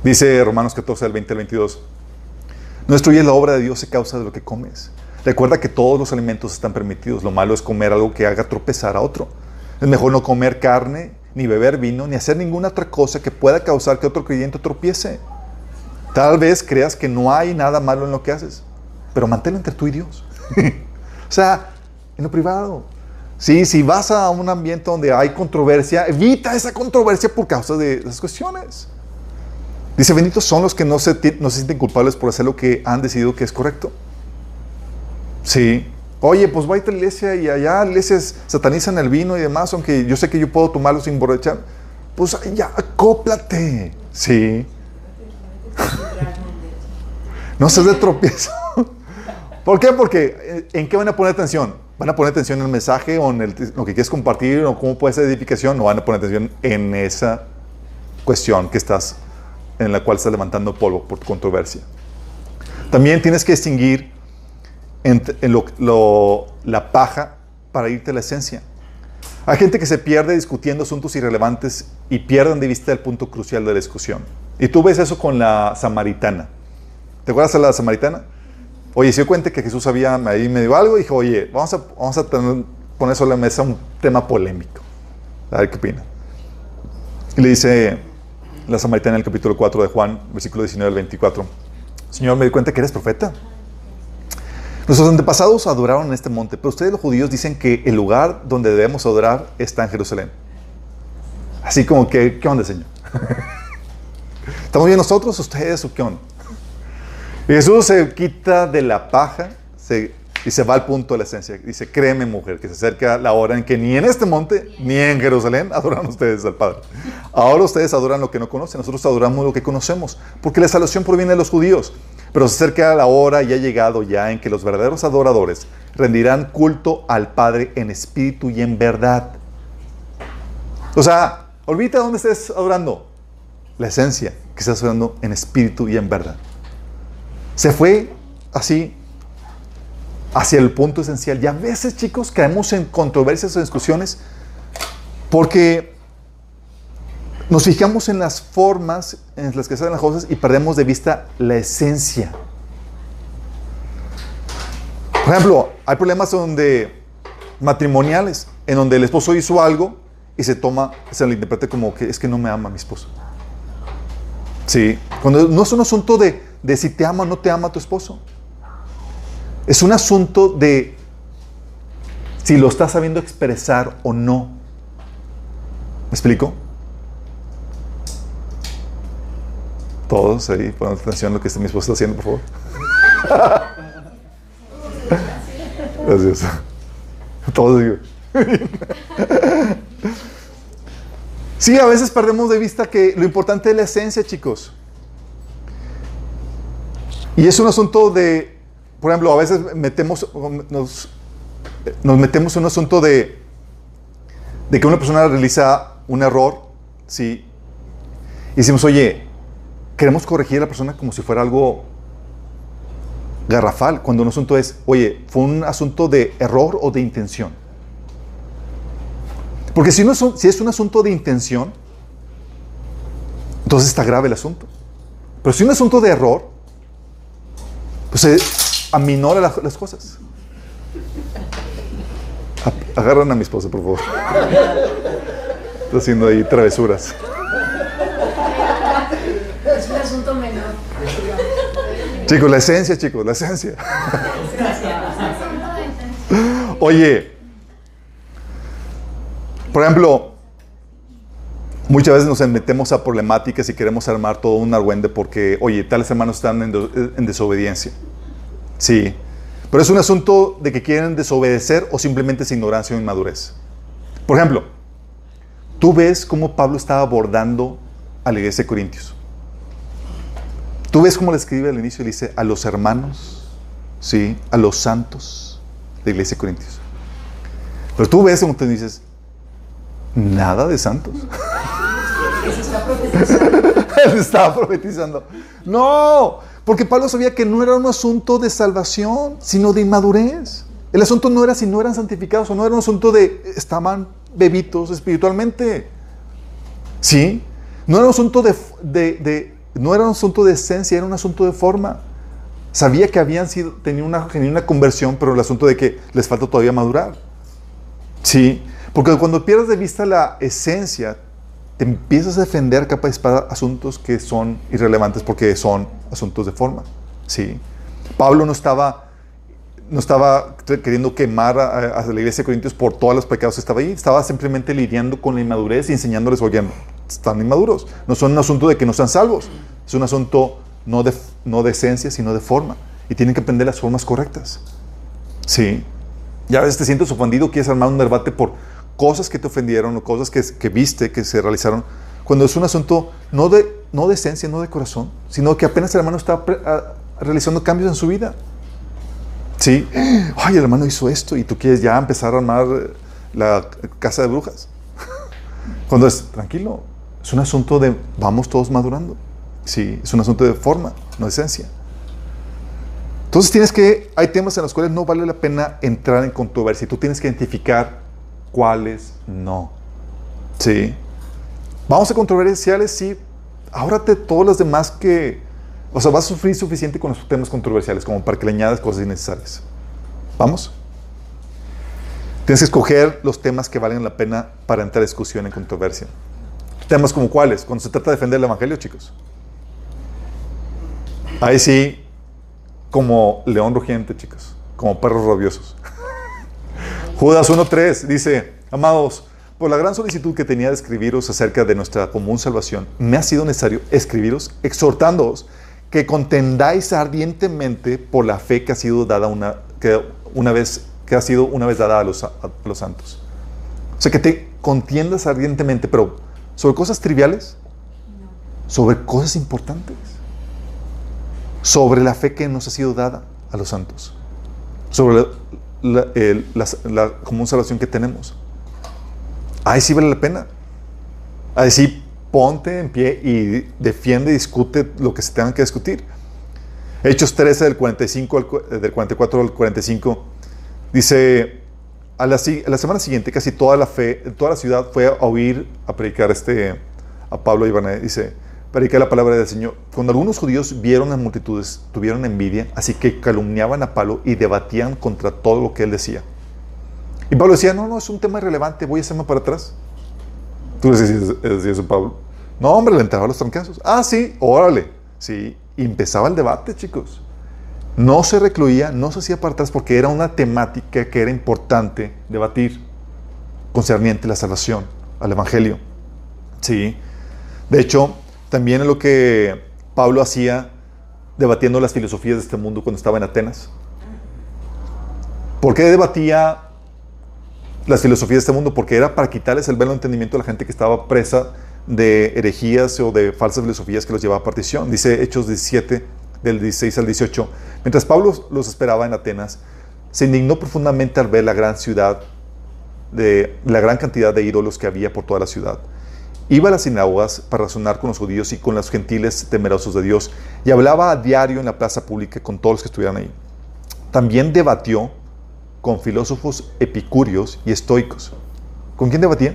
Dice Romanos 14, del 20 al 22. No destruyes la obra de Dios a causa de lo que comes. Recuerda que todos los alimentos están permitidos. Lo malo es comer algo que haga tropezar a otro. Es mejor no comer carne, ni beber vino, ni hacer ninguna otra cosa que pueda causar que otro creyente tropiece. Tal vez creas que no hay nada malo en lo que haces, pero manténlo entre tú y Dios. o sea, en lo privado. Sí, si vas a un ambiente donde hay controversia, evita esa controversia por causa de esas cuestiones. Dice, benditos son los que no se, no se sienten culpables por hacer lo que han decidido que es correcto. Sí. Oye, pues va a la iglesia y allá iglesias satanizan el vino y demás, aunque yo sé que yo puedo tomarlo sin borrachar. Pues ya, acóplate. Sí. No seas de tropiezo. ¿Por qué? Porque eh, ¿en qué van a poner atención? ¿Van a poner atención en el mensaje o en lo que quieres compartir o cómo puede ser edificación? ¿O van a poner atención en esa cuestión que estás en la cual estás levantando polvo por controversia. También tienes que distinguir la paja para irte a la esencia. Hay gente que se pierde discutiendo asuntos irrelevantes y pierden de vista el punto crucial de la discusión. Y tú ves eso con la samaritana. ¿Te acuerdas de la samaritana? Oye, se dio cuenta que Jesús había ahí medio algo y dijo, oye, vamos a, vamos a tener, poner sobre la mesa un tema polémico. A ver qué opina. Y le dice la samaritana en el capítulo 4 de Juan, versículo 19 al 24. Señor, me di cuenta que eres profeta. Nuestros antepasados adoraron en este monte, pero ustedes los judíos dicen que el lugar donde debemos adorar está en Jerusalén. Así como que, ¿qué onda, Señor? ¿Estamos bien nosotros, ustedes o qué onda? Y Jesús se quita de la paja y se va al punto de la esencia. Dice, créeme mujer, que se acerca la hora en que ni en este monte ni en Jerusalén adoran ustedes al Padre. Ahora ustedes adoran lo que no conocen, nosotros adoramos lo que conocemos, porque la salvación proviene de los judíos. Pero se acerca la hora y ha llegado ya en que los verdaderos adoradores rendirán culto al Padre en espíritu y en verdad. O sea, olvídate dónde estés adorando. La esencia que estás adorando en espíritu y en verdad. Se fue así hacia el punto esencial. Y a veces, chicos, caemos en controversias o discusiones porque nos fijamos en las formas en las que se hacen las cosas y perdemos de vista la esencia. Por ejemplo, hay problemas donde matrimoniales, en donde el esposo hizo algo y se toma, se lo interpreta como que es que no me ama mi esposo. Sí, cuando no es un asunto de, de si te ama o no te ama tu esposo. Es un asunto de si lo estás sabiendo expresar o no. ¿Me explico? Todos ahí, ponen atención a lo que mi esposa está haciendo, por favor. Gracias. Todos digo. Sí, a veces perdemos de vista que lo importante es la esencia, chicos. Y es un asunto de, por ejemplo, a veces metemos, nos, nos metemos en un asunto de, de que una persona realiza un error, ¿sí? Y decimos, oye, queremos corregir a la persona como si fuera algo garrafal, cuando un asunto es, oye, fue un asunto de error o de intención. Porque si, no es, un, si es un asunto de intención, entonces está grave el asunto. Pero si es un asunto de error, pues se aminora las cosas. Agarran a mi esposa, por favor. Está haciendo ahí travesuras. Chicos, la esencia, chicos, la esencia. Oye, por ejemplo, muchas veces nos metemos a problemáticas y queremos armar todo un argüende porque, oye, tales hermanos están en, en desobediencia. Sí, pero es un asunto de que quieren desobedecer o simplemente es ignorancia o inmadurez. Por ejemplo, tú ves cómo Pablo estaba abordando a la iglesia de Corintios. Tú ves cómo le escribe al inicio, dice a los hermanos, ¿sí? a los santos de Iglesia de Corintios. Pero tú ves como te dices, nada de santos. Él estaba profetizando. No, porque Pablo sabía que no era un asunto de salvación, sino de inmadurez. El asunto no era si no eran santificados o no era un asunto de estaban bebitos espiritualmente. ¿Sí? No era un asunto de, de no era un asunto de esencia, era un asunto de forma. Sabía que habían sido, tenían una conversión, pero el asunto de que les falta todavía madurar. Sí, porque cuando pierdes de vista la esencia, te empiezas a defender capa de espada asuntos que son irrelevantes porque son asuntos de forma. Sí. Pablo no estaba, no estaba queriendo quemar a, la iglesia de Corintios por todos los pecados que estaba ahí, estaba simplemente lidiando con la inmadurez y enseñándoles, oye, están inmaduros. No son un asunto de que no sean salvos. Es un asunto no de, no de esencia, sino de forma. Y tienen que aprender las formas correctas. Sí. Y a veces te sientes ofendido, quieres armar un debate por cosas que te ofendieron o cosas que, que viste, que se realizaron. Cuando es un asunto no de, no de esencia, no de corazón, sino que apenas el hermano está realizando cambios en su vida. Sí. Ay, el hermano hizo esto y tú quieres ya empezar a armar la casa de brujas. Cuando es tranquilo, es un asunto de vamos todos madurando. Sí, es un asunto de forma, no de esencia. Entonces tienes que, hay temas en los cuales no vale la pena entrar en controversia. Tú tienes que identificar cuáles no. Sí. Vamos a controversiales, sí. Ahórrate todas las demás que O sea, vas a sufrir suficiente con los temas controversiales como para que le añadas cosas innecesarias. ¿Vamos? Tienes que escoger los temas que valen la pena para entrar a discusión en controversia. Temas como cuáles, cuando se trata de defender el Evangelio, chicos. Ahí sí, como león rugiente, chicos, como perros rabiosos. Judas 1.3 dice, amados, por la gran solicitud que tenía de escribiros acerca de nuestra común salvación, me ha sido necesario escribiros exhortándoos que contendáis ardientemente por la fe que ha sido dada una, que una vez que ha sido una vez dada a los, a los santos. O sea, que te contiendas ardientemente, pero sobre cosas triviales, sobre cosas importantes, sobre la fe que nos ha sido dada a los santos, sobre la, común salvación que tenemos. Ahí sí vale la pena. Ahí sí ponte en pie y defiende discute lo que se tenga que discutir. Hechos 13 del, 45 del 44 al 45 dice, a la, la, semana siguiente casi toda la fe, toda la ciudad fue a oír, a predicar este, a Pablo y dice, predicar la palabra del Señor. Cuando algunos judíos vieron las multitudes, tuvieron envidia, así que calumniaban a Pablo y debatían contra todo lo que él decía. Y Pablo decía, no, no, es un tema irrelevante, voy a hacerme para atrás. Tú decías, eso, Pablo. No, hombre, le entraba los trancazos. Ah, sí, órale. Sí, y empezaba el debate, chicos. No se recluía, no se hacía para atrás porque era una temática que era importante debatir concerniente a la salvación, al Evangelio. Sí. De hecho, también es lo que Pablo hacía debatiendo las filosofías de este mundo cuando estaba en Atenas. ¿Por qué debatía las filosofías de este mundo, porque era para quitarles el velo de entendimiento a la gente que estaba presa de herejías o de falsas filosofías que los llevaba a partición. Dice Hechos 17, del 16 al 18. Mientras Pablo los esperaba en Atenas, se indignó profundamente al ver la gran ciudad, de la gran cantidad de ídolos que había por toda la ciudad. Iba a las sinagogas para razonar con los judíos y con los gentiles temerosos de Dios y hablaba a diario en la plaza pública con todos los que estuvieran ahí. También debatió con filósofos epicúreos y estoicos. ¿Con quién debatía?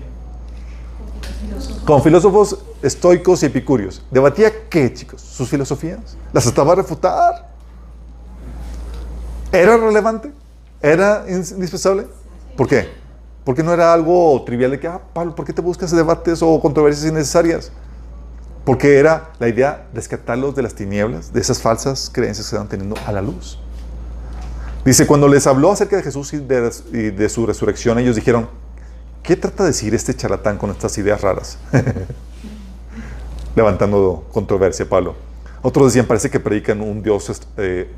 Con filósofos estoicos y epicúreos. ¿Debatía qué, chicos? ¿Sus filosofías? ¿Las estaba a refutar? ¿Era relevante? ¿Era indispensable? ¿Por qué? Porque no era algo trivial de que, ah, Pablo, ¿por qué te buscas debates o controversias innecesarias? Porque era la idea de rescatarlos de las tinieblas, de esas falsas creencias que estaban teniendo a la luz. Dice, cuando les habló acerca de Jesús y de, su resurrección, ellos dijeron, ¿qué trata de decir este charlatán con estas ideas raras? Levantando controversia, Pablo. Otros decían, parece que predican eh,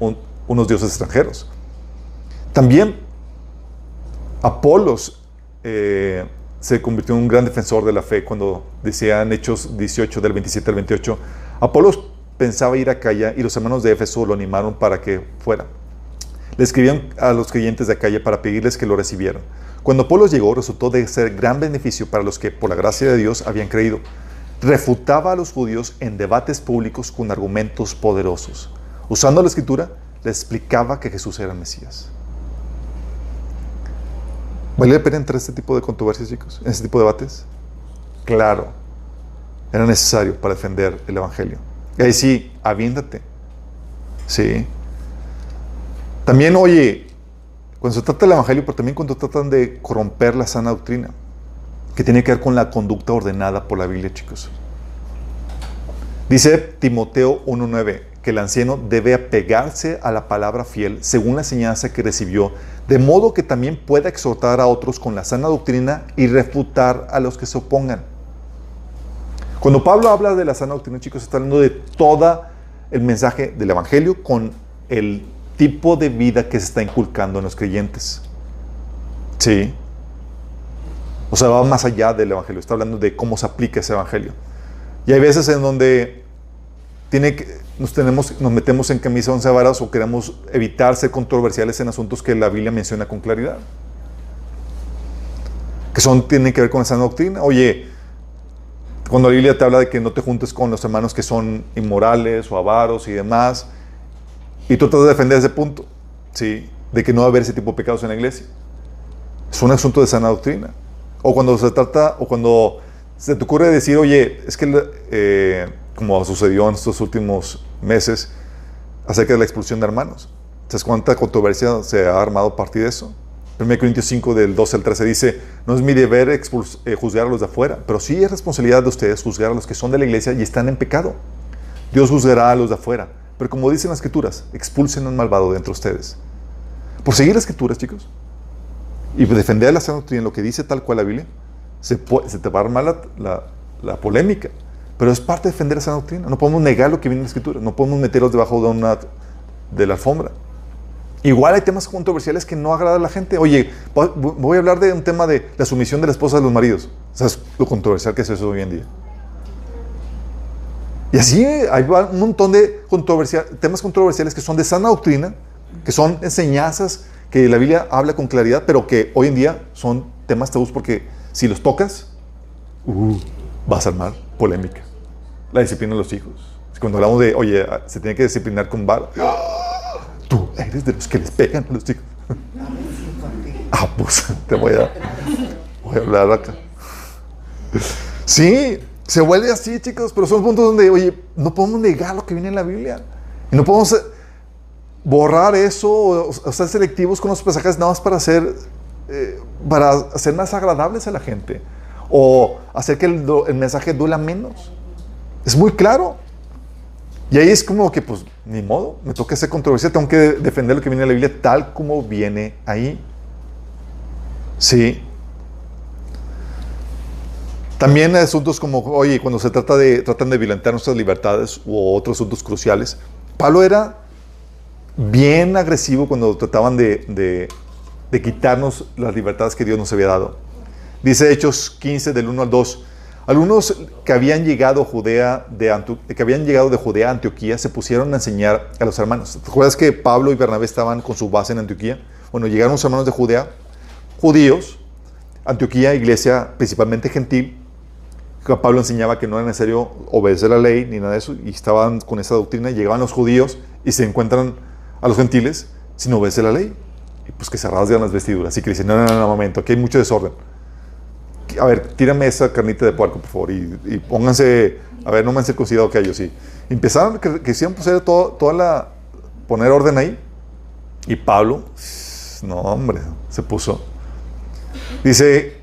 unos dioses extranjeros. También Apolos eh, se convirtió en un gran defensor de la fe cuando decían Hechos 18 del 27 al 28. Apolos pensaba ir a Calla y los hermanos de Éfeso lo animaron para que fuera. Le escribían a los creyentes de Acaya para pedirles que lo recibieran. Cuando Apolo llegó, resultó de ser gran beneficio para los que, por la gracia de Dios, habían creído. Refutaba a los judíos en debates públicos con argumentos poderosos. Usando la escritura, les explicaba que Jesús era el Mesías. ¿Vale la pena entrar en este tipo de controversias, chicos? ¿En este tipo de debates? Claro. Era necesario para defender el Evangelio. Y ahí sí, aviéndate. Sí. También, oye, cuando se trata del Evangelio, pero también cuando tratan de corromper la sana doctrina, que tiene que ver con la conducta ordenada por la Biblia, chicos. Dice Timoteo 1.9 que el anciano debe apegarse a la palabra fiel según la enseñanza que recibió, de modo que también pueda exhortar a otros con la sana doctrina y refutar a los que se opongan. Cuando Pablo habla de la sana doctrina, chicos, está hablando de todo el mensaje del Evangelio con el tipo de vida que se está inculcando en los creyentes. Sí. O sea, va más allá del Evangelio, está hablando de cómo se aplica ese Evangelio. Y hay veces en donde tiene que, nos, tenemos, nos metemos en camisa once varas o queremos evitar ser controversiales en asuntos que la Biblia menciona con claridad. Que son, tienen que ver con esa doctrina. Oye, cuando la Biblia te habla de que no te juntes con los hermanos que son inmorales o avaros y demás, y tú tratas de defender ese punto, ¿sí? De que no va a haber ese tipo de pecados en la iglesia. Es un asunto de sana doctrina. O cuando se trata, o cuando se te ocurre decir, oye, es que eh, como sucedió en estos últimos meses, acerca de la expulsión de hermanos. ¿Sabes cuánta controversia se ha armado a partir de eso? 1 Corintios 5 del 12 al 13 dice, no es mi deber eh, juzgar a los de afuera, pero sí es responsabilidad de ustedes juzgar a los que son de la iglesia y están en pecado. Dios juzgará a los de afuera, pero como dicen las escrituras, expulsen al malvado de entre ustedes. Por seguir las escrituras, chicos, y defender la sana doctrina, lo que dice tal cual la Biblia, se, se te va a armar la, la, polémica. Pero es parte de defender la sana doctrina. No podemos negar lo que viene en la escritura. No podemos meterlos debajo de, una, de la alfombra. Igual hay temas controversiales que no agradan a la gente. Oye, voy a hablar de un tema de la sumisión de la esposa de los maridos. ¿Sabes lo controversial que es eso hoy en día? Y así hay un montón de temas controversiales que son de sana doctrina, que son enseñanzas que la Biblia habla con claridad, pero que hoy en día son temas tabús porque si los tocas, uh, vas a armar polémica. La disciplina de los hijos. Cuando hablamos de, oye, se tiene que disciplinar con vara. Tú eres de los que les pegan a los hijos. ah, pues te voy a, voy a hablar acá. Sí, se vuelve así, chicos, pero son puntos donde, oye, no podemos negar lo que viene en la Biblia. Y no podemos borrar eso o, ser selectivos con los pasajes nada más para hacer, eh, para hacer más agradables a la gente o hacer que el, mensaje duela menos. Es muy claro. Y ahí es como que, pues, ni modo, me toca hacer controversia, tengo que defender lo que viene en la Biblia tal como viene ahí. Sí. También asuntos como, oye, cuando se trata de, tratan de violentar nuestras libertades u otros asuntos cruciales. Pablo era bien agresivo cuando trataban de, de quitarnos las libertades que Dios nos había dado. Dice Hechos 15 del 1 al 2. Algunos que habían llegado, Judea de que habían llegado de Judea a Antioquía se pusieron a enseñar a los hermanos. ¿Te acuerdas que Pablo y Bernabé estaban con su base en Antioquía? Bueno, llegaron los hermanos de Judea, judíos, Antioquía, iglesia principalmente gentil. Pablo enseñaba que no era necesario obedecer la ley ni nada de eso, y estaban con esa doctrina. Llegaban los judíos y se encuentran a los gentiles sin obedecer la ley. Y pues que se rasgan las vestiduras. Y que dicen, no, no, no, un momento, aquí hay mucho desorden a ver, tírame esa carnita de puerco, por favor, y, pónganse, a ver, no me han circuncidado que ellos sí. Empezaron, que quisieron poner todo, toda la, poner orden ahí, y Pablo, no, hombre, se puso. Dice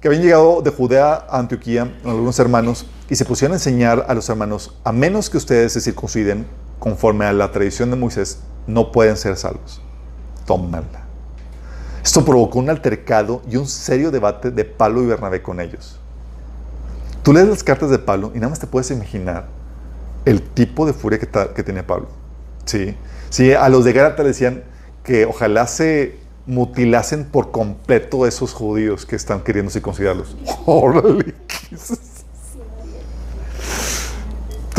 que habían llegado de Judea a Antioquía algunos hermanos y se pusieron a enseñar a los hermanos, a menos que ustedes se circunciden conforme a la tradición de Moisés, no pueden ser salvos. Tómala. Esto provocó un altercado y un serio debate de Pablo y Bernabé con ellos. Tú lees las cartas de Pablo y nada más te puedes imaginar el tipo de furia que, tenía Pablo. Sí. sí, a los de Gálatas decían que ojalá se mutilasen por completo esos judíos que están queriendo circuncidarlos. ¡Órale!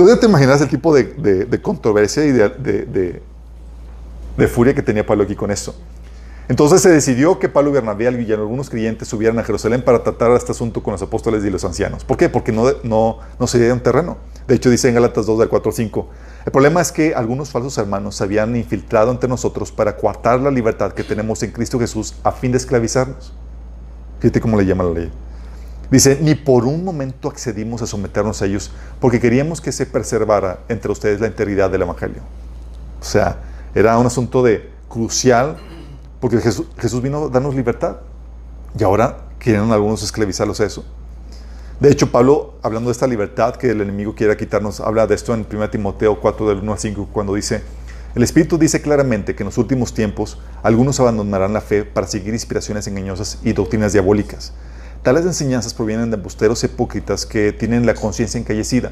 Tú ya te imaginas el tipo de, controversia y de, de furia que tenía Pablo aquí con esto. Entonces se decidió que Pablo Bernabé y algunos creyentes subieran a Jerusalén para tratar este asunto con los apóstoles y los ancianos. ¿Por qué? Porque no, no, no se dieron terreno. De hecho, dice en Galatas 2, del 4 al 5. El problema es que algunos falsos hermanos se habían infiltrado entre nosotros para coartar la libertad que tenemos en Cristo Jesús a fin de esclavizarnos. Fíjate cómo le llama la ley. Dice, ni por un momento accedimos a someternos a ellos porque queríamos que se preservara entre ustedes la integridad del Evangelio. O sea, era un asunto de crucial porque Jesús, vino a darnos libertad. Y ahora quieren algunos esclavizarlos a eso. De hecho, Pablo, hablando de esta libertad que el enemigo quiere quitarnos, habla de esto en 1 Timoteo 4, del 1 al 5, cuando dice, el Espíritu dice claramente que en los últimos tiempos algunos abandonarán la fe para seguir inspiraciones engañosas y doctrinas diabólicas. Tales enseñanzas provienen de embusteros hipócritas que tienen la conciencia encallecida.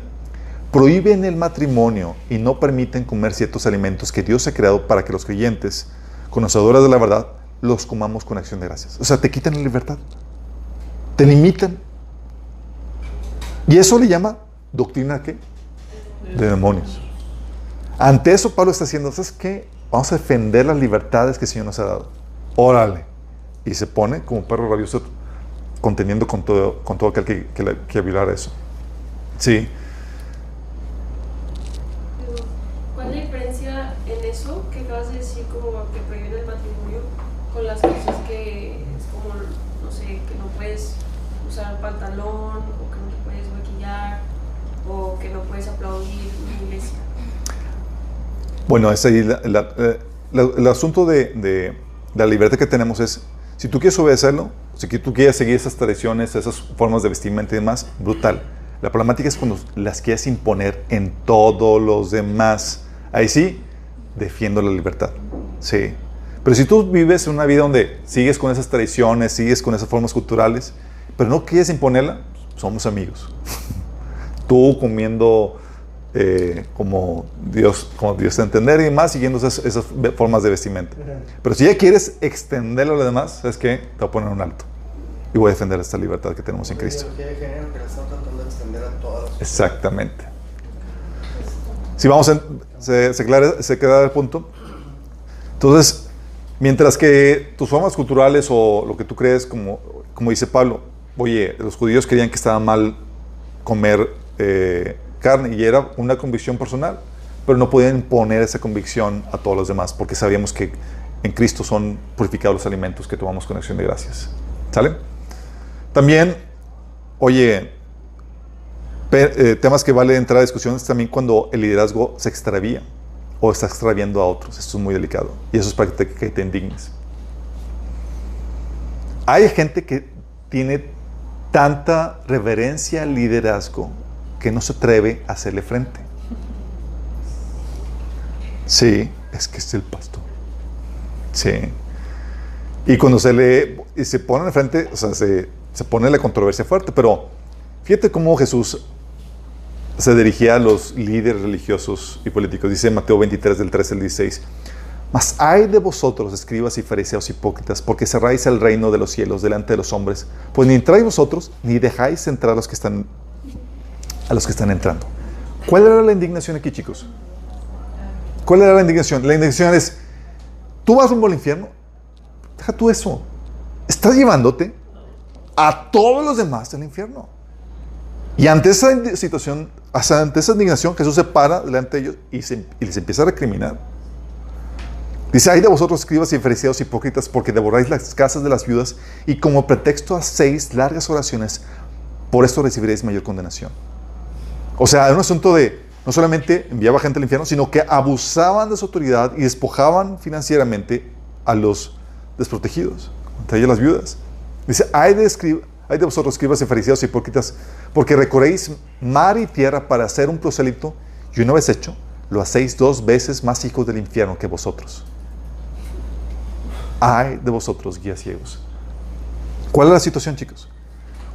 Prohíben el matrimonio y no permiten comer ciertos alimentos que Dios ha creado para que los creyentes conocedoras de la verdad, los comamos con acción de gracias. O sea, te quitan la libertad, te limitan. Y eso le llama doctrina qué? De demonios. Ante eso Pablo está haciendo, ¿sabes qué? Vamos a defender las libertades que el Señor nos ha dado. Órale. Y se pone como perro rabioso conteniendo con todo, con todo aquel que, que, que violara eso. Sí. ¿Cuál es la diferencia en eso que acabas de decir como que prohíben el matrimonio con las cosas que es como, no sé, que no puedes usar pantalón o que no te puedes maquillar o que no puedes aplaudir? mi iglesia? Bueno, es ahí la- la- eh, la- el asunto de, de la libertad que tenemos es, si tú quieres obedecerlo, si tú quieres seguir esas tradiciones, esas formas de vestimenta y demás, brutal. La problemática es cuando las quieres imponer en todos los demás. Ahí sí, defiendo la libertad. Sí. Pero si tú vives una vida donde sigues con esas tradiciones, sigues con esas formas culturales, pero no quieres imponerla, somos amigos. Tú comiendo eh, como Dios, como Dios te entender y demás, siguiendo esas, esas formas de vestimenta. Pero si ya quieres extenderlo a lo demás, es que te voy a poner un alto. Y voy a defender esta libertad que tenemos en Cristo. Exactamente. Si vamos a, se, se, aclara- se queda el punto. Entonces, mientras que tus formas culturales o lo que tú crees, como, como dice Pablo, oye, los judíos creían que estaba mal comer eh, carne y era una convicción personal, pero no podían imponer esa convicción a todos los demás porque sabíamos que en Cristo son purificados los alimentos que tomamos con acción de gracias. ¿Sale? También, oye, eh, temas que vale entrar a discusión es también cuando el liderazgo se extravía o está extraviando a otros. Esto es muy delicado. Y eso es para que te, que te indignes. Hay gente que tiene tanta reverencia al liderazgo que no se atreve a hacerle frente. Sí, es que es el pastor. Sí. Y cuando se le y se pone de frente, o sea, se, se pone la controversia fuerte, pero fíjate cómo Jesús se dirigía a los líderes religiosos y políticos. Dice Mateo 23, del 13 al 16. Mas hay de vosotros, escribas y fariseos hipócritas, porque cerráis el reino de los cielos delante de los hombres, pues ni entráis vosotros, ni dejáis entrar a los que están, a los que están entrando. ¿Cuál era la indignación aquí, chicos? ¿Cuál era la indignación? La indignación es, tú vas rumbo al infierno, deja tú eso, estás llevándote a todos los demás al infierno. Y ante esa situación, ante esa indignación, Jesús se para delante de ellos y, se- y les empieza a recriminar. Dice, hay de vosotros escribas y fariseos hipócritas porque devoráis las casas de las viudas y como pretexto hacéis largas oraciones, por esto recibiréis mayor condenación. O sea, era un asunto de, no solamente enviaba gente al infierno, sino que abusaban de su autoridad y despojaban financieramente a los desprotegidos, entre ellas las viudas. Dice, hay de, hay de vosotros escribas y fariseos hipócritas, porque recorréis mar y tierra para hacer un prosélito, y una vez hecho, lo hacéis dos veces más hijos del infierno que vosotros. Hay de vosotros guías ciegos. ¿Cuál es la situación, chicos?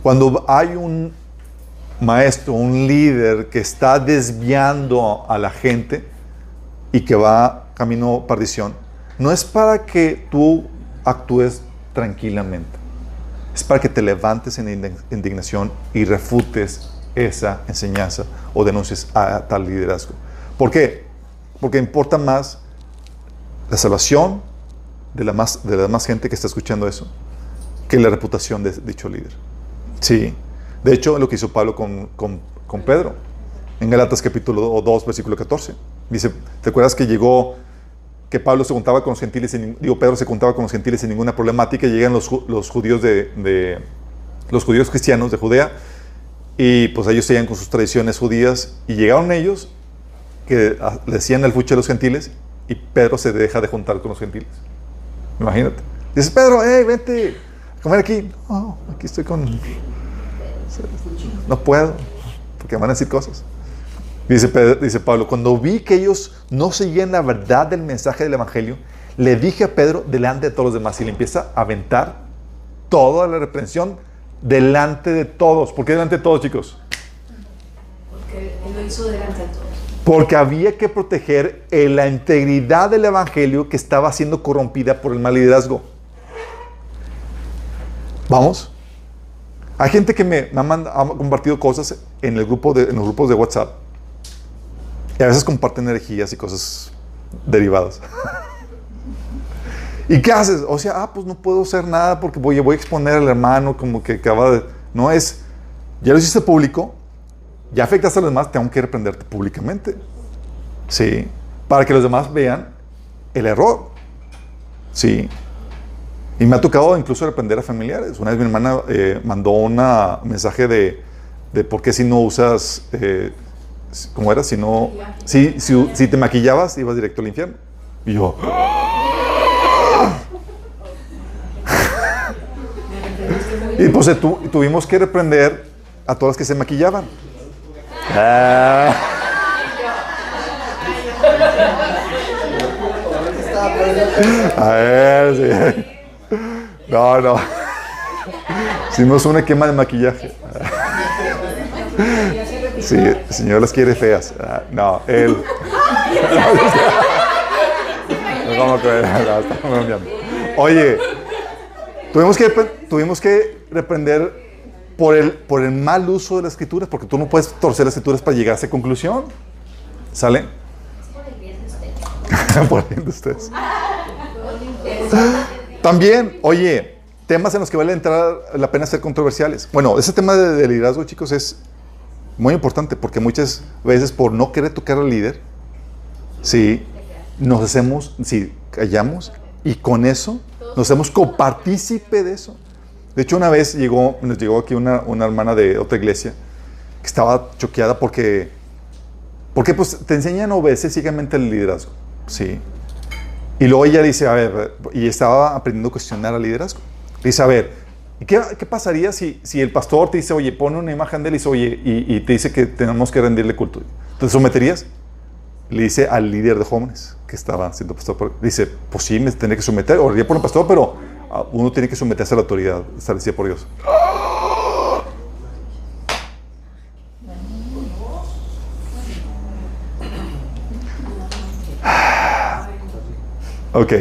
Cuando hay un maestro, un líder que está desviando a la gente y que va camino a perdición, no es para que tú actúes tranquilamente. Es para que te levantes en indig- indignación y refutes esa enseñanza o denuncies a tal liderazgo. ¿Por qué? Porque importa más la salvación de la más, de la más gente que está escuchando eso que la reputación de dicho líder. Sí. De hecho, lo que hizo Pablo con, con, Pedro, en Galatas capítulo 2, versículo 14. Dice, ¿te acuerdas que llegó, que Pablo se juntaba con los gentiles, sin, digo, Pedro se juntaba con los gentiles sin ninguna problemática, y llegan los, los judíos de, de- los judíos cristianos de Judea, y pues ellos seguían con sus tradiciones judías, y llegaron ellos que le decían el fuche a los gentiles, y Pedro se deja de juntar con los gentiles. Imagínate. Dices, Pedro, hey, vente a comer aquí. No, aquí estoy con... No puedo, porque me van a decir cosas. Dice, Pedro- dice Pablo, cuando vi que ellos no seguían la verdad del mensaje del Evangelio, le dije a Pedro delante de todos los demás y le empieza a aventar toda la reprensión delante de todos. ¿Por qué delante de todos, chicos? Porque Él lo hizo delante de todos. Porque había que proteger la integridad del Evangelio que estaba siendo corrompida por el mal liderazgo. ¿Vamos? Hay gente que me, me ha, mand- ha compartido cosas en, el grupo de, en los grupos de WhatsApp. Y a veces comparten energías y cosas derivadas. ¿Y qué haces? O sea, ah, pues no puedo hacer nada porque voy, voy a exponer al hermano como que acaba de... No es, ya lo hiciste público, ya afectaste a los demás, tengo que reprenderte públicamente. Sí. Para que los demás vean el error. Sí. Y me ha tocado incluso reprender a familiares. Una vez mi hermana eh, mandó una- un mensaje de, de por qué si no usas eh, ¿cómo era? Si no, si, si, si te maquillabas, ibas directo al infierno. Y yo, y pues tu- tuvimos que reprender a todas las que se maquillaban. Ah. A ver, sí. No, no. Hicimos una quema de maquillaje. Sí, el Señor las quiere feas. Ah, No, Él. No, ¿cómo? No, está bromeando. Oye, tuvimos que, tuvimos que reprender por el, por el mal uso de las escrituras, porque tú no puedes torcer las escrituras para llegar a esa conclusión. ¿Sale? por el bien de ustedes. También, oye, temas en los que vale entrar la pena ser controversiales. Bueno, ese tema de, de liderazgo, chicos, es muy importante porque muchas veces por no querer tocar al líder, sí, nos hacemos, sí, callamos y con eso nos hacemos copartícipe de eso. De hecho, una vez llegó, nos llegó aquí una, hermana de otra iglesia que estaba choqueada porque, porque pues te enseñan ciegamente el liderazgo, sí. Y luego ella dice, a ver, y estaba aprendiendo a cuestionar al liderazgo. Dice, a ver, ¿y ¿qué, qué pasaría si, si el pastor te dice, oye, pone una imagen de él y dice, oye, y, y te dice que tenemos que rendirle culto? ¿Te someterías? Le dice al líder de jóvenes que estaba siendo pastor. Dice, pues sí, me tendría que someter, oraría por el pastor, pero ah, uno tiene que someterse a la autoridad establecida por Dios. Ok.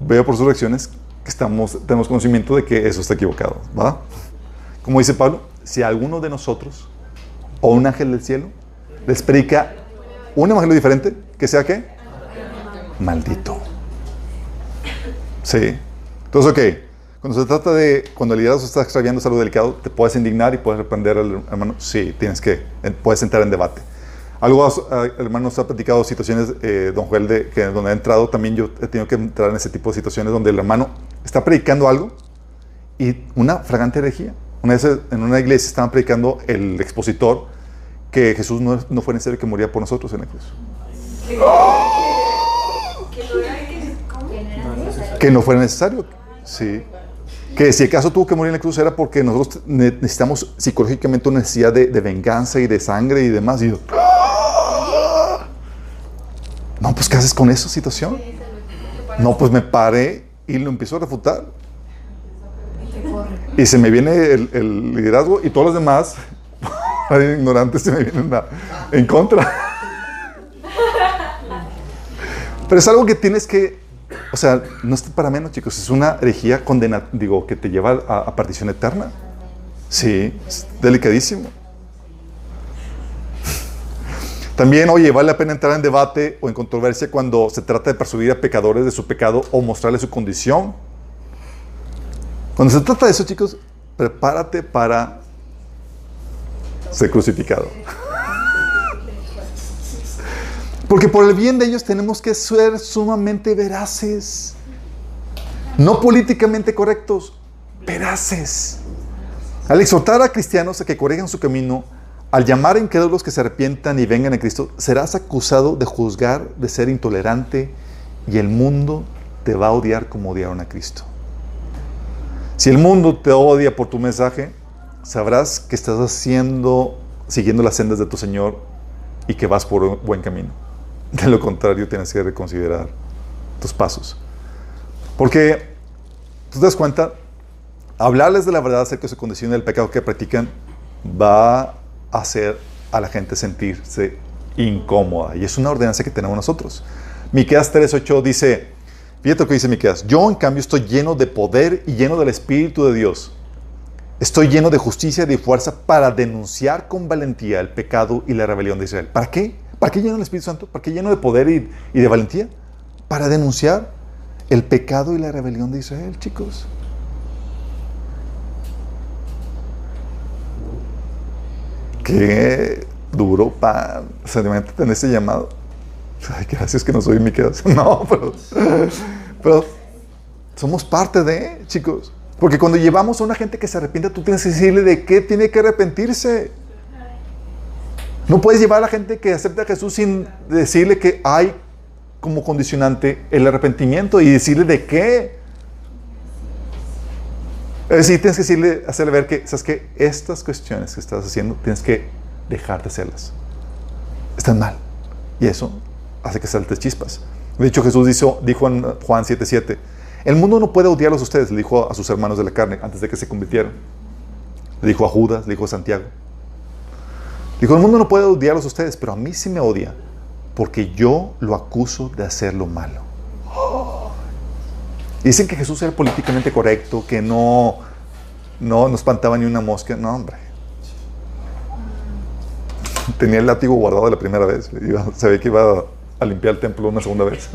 Veo por sus reacciones que estamos, tenemos conocimiento de que eso está equivocado. ¿Va? Como dice Pablo, si alguno de nosotros o un ángel del cielo les predica un evangelio diferente, que sea qué? Maldito. Sí. Entonces, ok. Cuando se trata de, cuando el liderazgo está extraviando es algo delicado, te puedes indignar y puedes reprender al hermano. Sí, tienes que, en- puedes entrar en debate. Algo, el hermano nos ha platicado situaciones, eh, don Joel, de, que donde ha entrado, también yo he tenido que entrar en ese tipo de situaciones donde el hermano está predicando algo y una fragante herejía. Una vez en una iglesia estaban predicando el expositor que Jesús no, no fue necesario que moría por nosotros en la cruz. ¿Cómo? Que no fuera necesario. Sí. Que si acaso tuvo que morir en la cruz era porque nosotros ne- necesitamos psicológicamente una necesidad de, de venganza y de sangre y demás. Y yo, ¡ah! no, pues ¿qué haces con esa situación? No, pues me paré y lo empiezo a refutar. Y se me viene el, el liderazgo y todos los demás, ignorantes, se me vienen a- en contra. Pero es algo que tienes que, o sea, no es para menos, chicos, es una herejía condena, digo, que te lleva a, a perdición eterna. Sí, es delicadísimo. También, oye, vale la pena entrar en debate o en controversia cuando se trata de persuadir a pecadores de su pecado o mostrarles su condición. Cuando se trata de eso, chicos, prepárate para ser crucificado. Porque por el bien de ellos tenemos que ser sumamente veraces. No políticamente correctos, veraces. Al exhortar a cristianos a que corrijan su camino, al llamar a incrédulos que se arrepientan y vengan a Cristo, serás acusado de juzgar, de ser intolerante y el mundo te va a odiar como odiaron a Cristo. Si el mundo te odia por tu mensaje, sabrás que estás haciendo, siguiendo las sendas de tu Señor y que vas por un buen camino. De lo contrario, tienes que reconsiderar tus pasos. Porque, tú te das cuenta, hablarles de la verdad acerca de su condición y del pecado que practican va a hacer a la gente sentirse incómoda. Y es una ordenanza que tenemos nosotros. Miqueas 3.8 dice, fíjate lo que dice Miqueas, yo en cambio estoy lleno de poder y lleno del Espíritu de Dios. Estoy lleno de justicia y de fuerza para denunciar con valentía el pecado y la rebelión de Israel. ¿Para qué? ¿Para qué lleno del Espíritu Santo? ¿Para qué lleno de poder y, de valentía? Para denunciar el pecado y la rebelión de Israel, chicos. Qué duro imagínate en ese llamado. Ay, gracias que no soy Miqueas. No, pero, pero somos parte de, chicos. Porque cuando llevamos a una gente que se arrepiente, tú tienes que decirle de qué tiene que arrepentirse. No puedes llevar a la gente que acepta a Jesús sin decirle que hay como condicionante el arrepentimiento y decirle de qué. Es decir, tienes que decirle, hacerle ver que, ¿sabes qué? Estas cuestiones que estás haciendo, tienes que dejar de hacerlas. Están mal. Y eso hace que saltes chispas. De hecho, Jesús dijo, dijo en Juan 7:7, el mundo no puede odiarlos a ustedes, le dijo a sus hermanos de la carne antes de que se convirtieran. Le dijo a Judas, le dijo a Santiago. Dijo, el mundo no puede odiarlos a ustedes, pero a mí sí me odia, porque yo lo acuso de hacer lo malo. Dicen que Jesús era políticamente correcto, que no, no, no espantaba ni una mosca. No, hombre. Tenía el látigo guardado la primera vez. se ve que iba a limpiar el templo una segunda vez.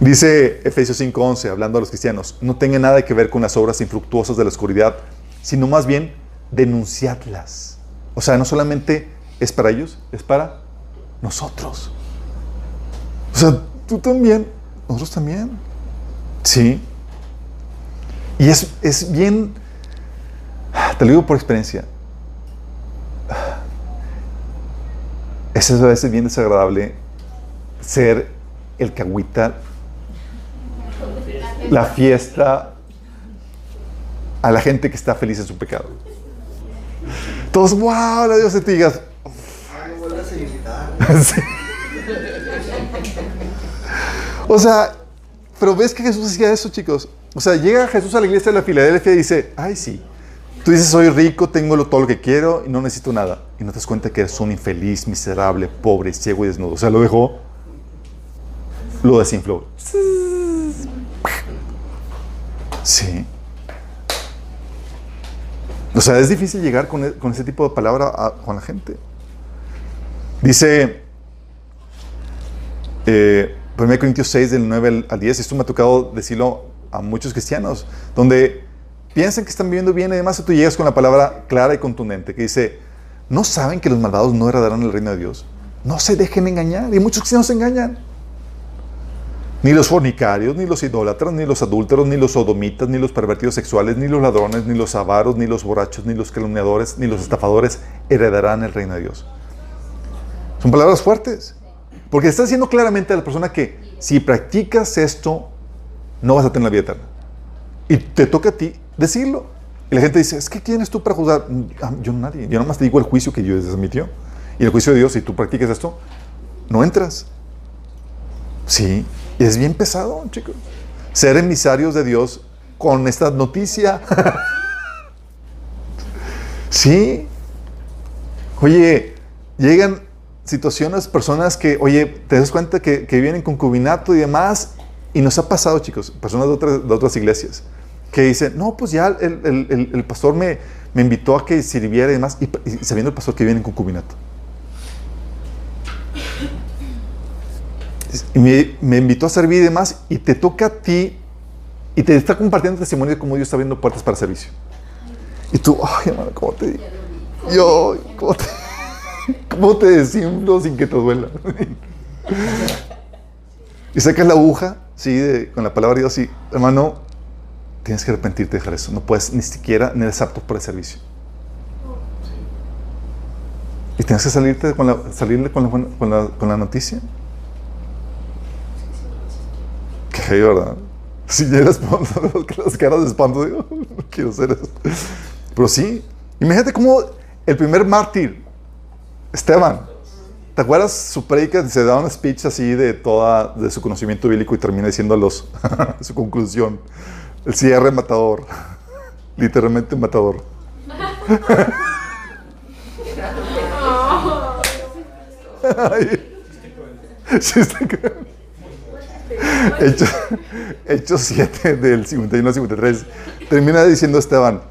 Dice Efesios 5:11, hablando a los cristianos, no tenga nada que ver con las obras infructuosas de la oscuridad, sino más bien denunciadlas. O sea, no solamente es para ellos, es para nosotros. O sea, tú también, nosotros también. Sí. Y es, es bien, te lo digo por experiencia, es a veces bien desagradable ser el que agüita la fiesta a la gente que está feliz en su pecado. Todos, wow, la Dios te digas. O sea, pero ves que Jesús hacía eso, chicos. O sea, llega Jesús a la iglesia de la Filadelfia y dice, ay, sí. Tú dices, soy rico, tengo todo lo que quiero y no necesito nada. Y no te das cuenta que eres un infeliz, miserable, pobre, ciego y desnudo. O sea, lo dejó, lo desinfló. Sí. O sea, es difícil llegar con, e, ese tipo de palabra con la gente. Dice eh, 1 Corintios 6, del 9 al 10, esto me ha tocado decirlo a muchos cristianos, donde piensan que están viviendo bien y además tú llegas con la palabra clara y contundente que dice, ¿no saben que los malvados no heredarán el reino de Dios? No se dejen engañar. Y muchos cristianos se engañan. Ni los fornicarios, ni los idólatras, ni los adúlteros, ni los sodomitas, ni los pervertidos sexuales, ni los ladrones, ni los avaros, ni los borrachos, ni los calumniadores, ni los estafadores heredarán el reino de Dios. Son palabras fuertes. Porque está diciendo claramente a la persona que si practicas esto, no vas a tener la vida eterna. Y te toca a ti decirlo. Y la gente dice, es que ¿quién tú para juzgar? Ah, yo nadie. Yo nomás te digo el juicio que Dios admitió. Y el juicio de Dios, si tú practicas esto, no entras. Sí, es bien pesado, chicos. Ser emisarios de Dios con esta noticia. sí. Oye, llegan situaciones, personas que, oye, te das cuenta que, que vienen concubinato y demás, y nos ha pasado, chicos, personas de otras, de otras iglesias, que dicen, no, pues ya el, el, el, pastor me, me, invitó a que sirviera y demás, y, y sabiendo el pastor que viene en concubinato. Y me, invitó a servir y demás, y te toca a ti, y te está compartiendo testimonio de cómo Dios está abriendo puertas para servicio. Y tú, ay, hermano, ¿cómo te digo? Yo, ¿cómo te, cómo te sin que te duela? y sacas la aguja, sí, con la palabra de Dios, y hermano, tienes que arrepentirte de dejar eso. No puedes ni siquiera, ni eres apto para el servicio. Y tienes que salirte con la, salirle con la, con la, con la noticia. ¿Verdad? Si ya eres las caras de espanto, digo, no quiero hacer eso. Pero sí, imagínate cómo el primer mártir, Esteban, ¿te acuerdas su predica? Se da un speech así de toda, de su conocimiento bíblico y termina diciendo a los, su conclusión, el cierre matador, literalmente matador. sí, está Hechos, 7 del 51 al 53 termina diciendo Esteban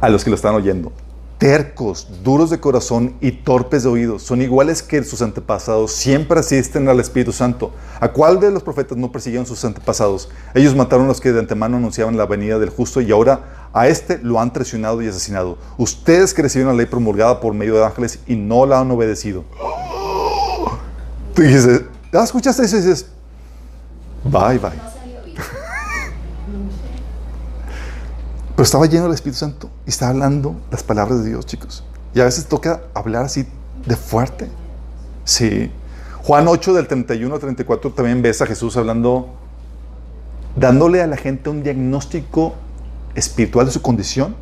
a los que lo están oyendo, tercos, duros de corazón y torpes de oídos, son iguales que sus antepasados, siempre asisten al Espíritu Santo. ¿A cuál de los profetas no persiguieron sus antepasados? Ellos mataron a los que de antemano anunciaban la venida del justo y ahora a este lo han traicionado y asesinado. Ustedes que recibieron la ley promulgada por medio de ángeles y no la han obedecido. Tú dices, ¿Ya escuchaste eso y dices, bye, bye? Pero estaba lleno del Espíritu Santo y estaba hablando las palabras de Dios, chicos. Y a veces toca hablar así de fuerte. Sí. Juan 8 del 31 al 34 también ves a Jesús hablando, dándole a la gente un diagnóstico espiritual de su condición,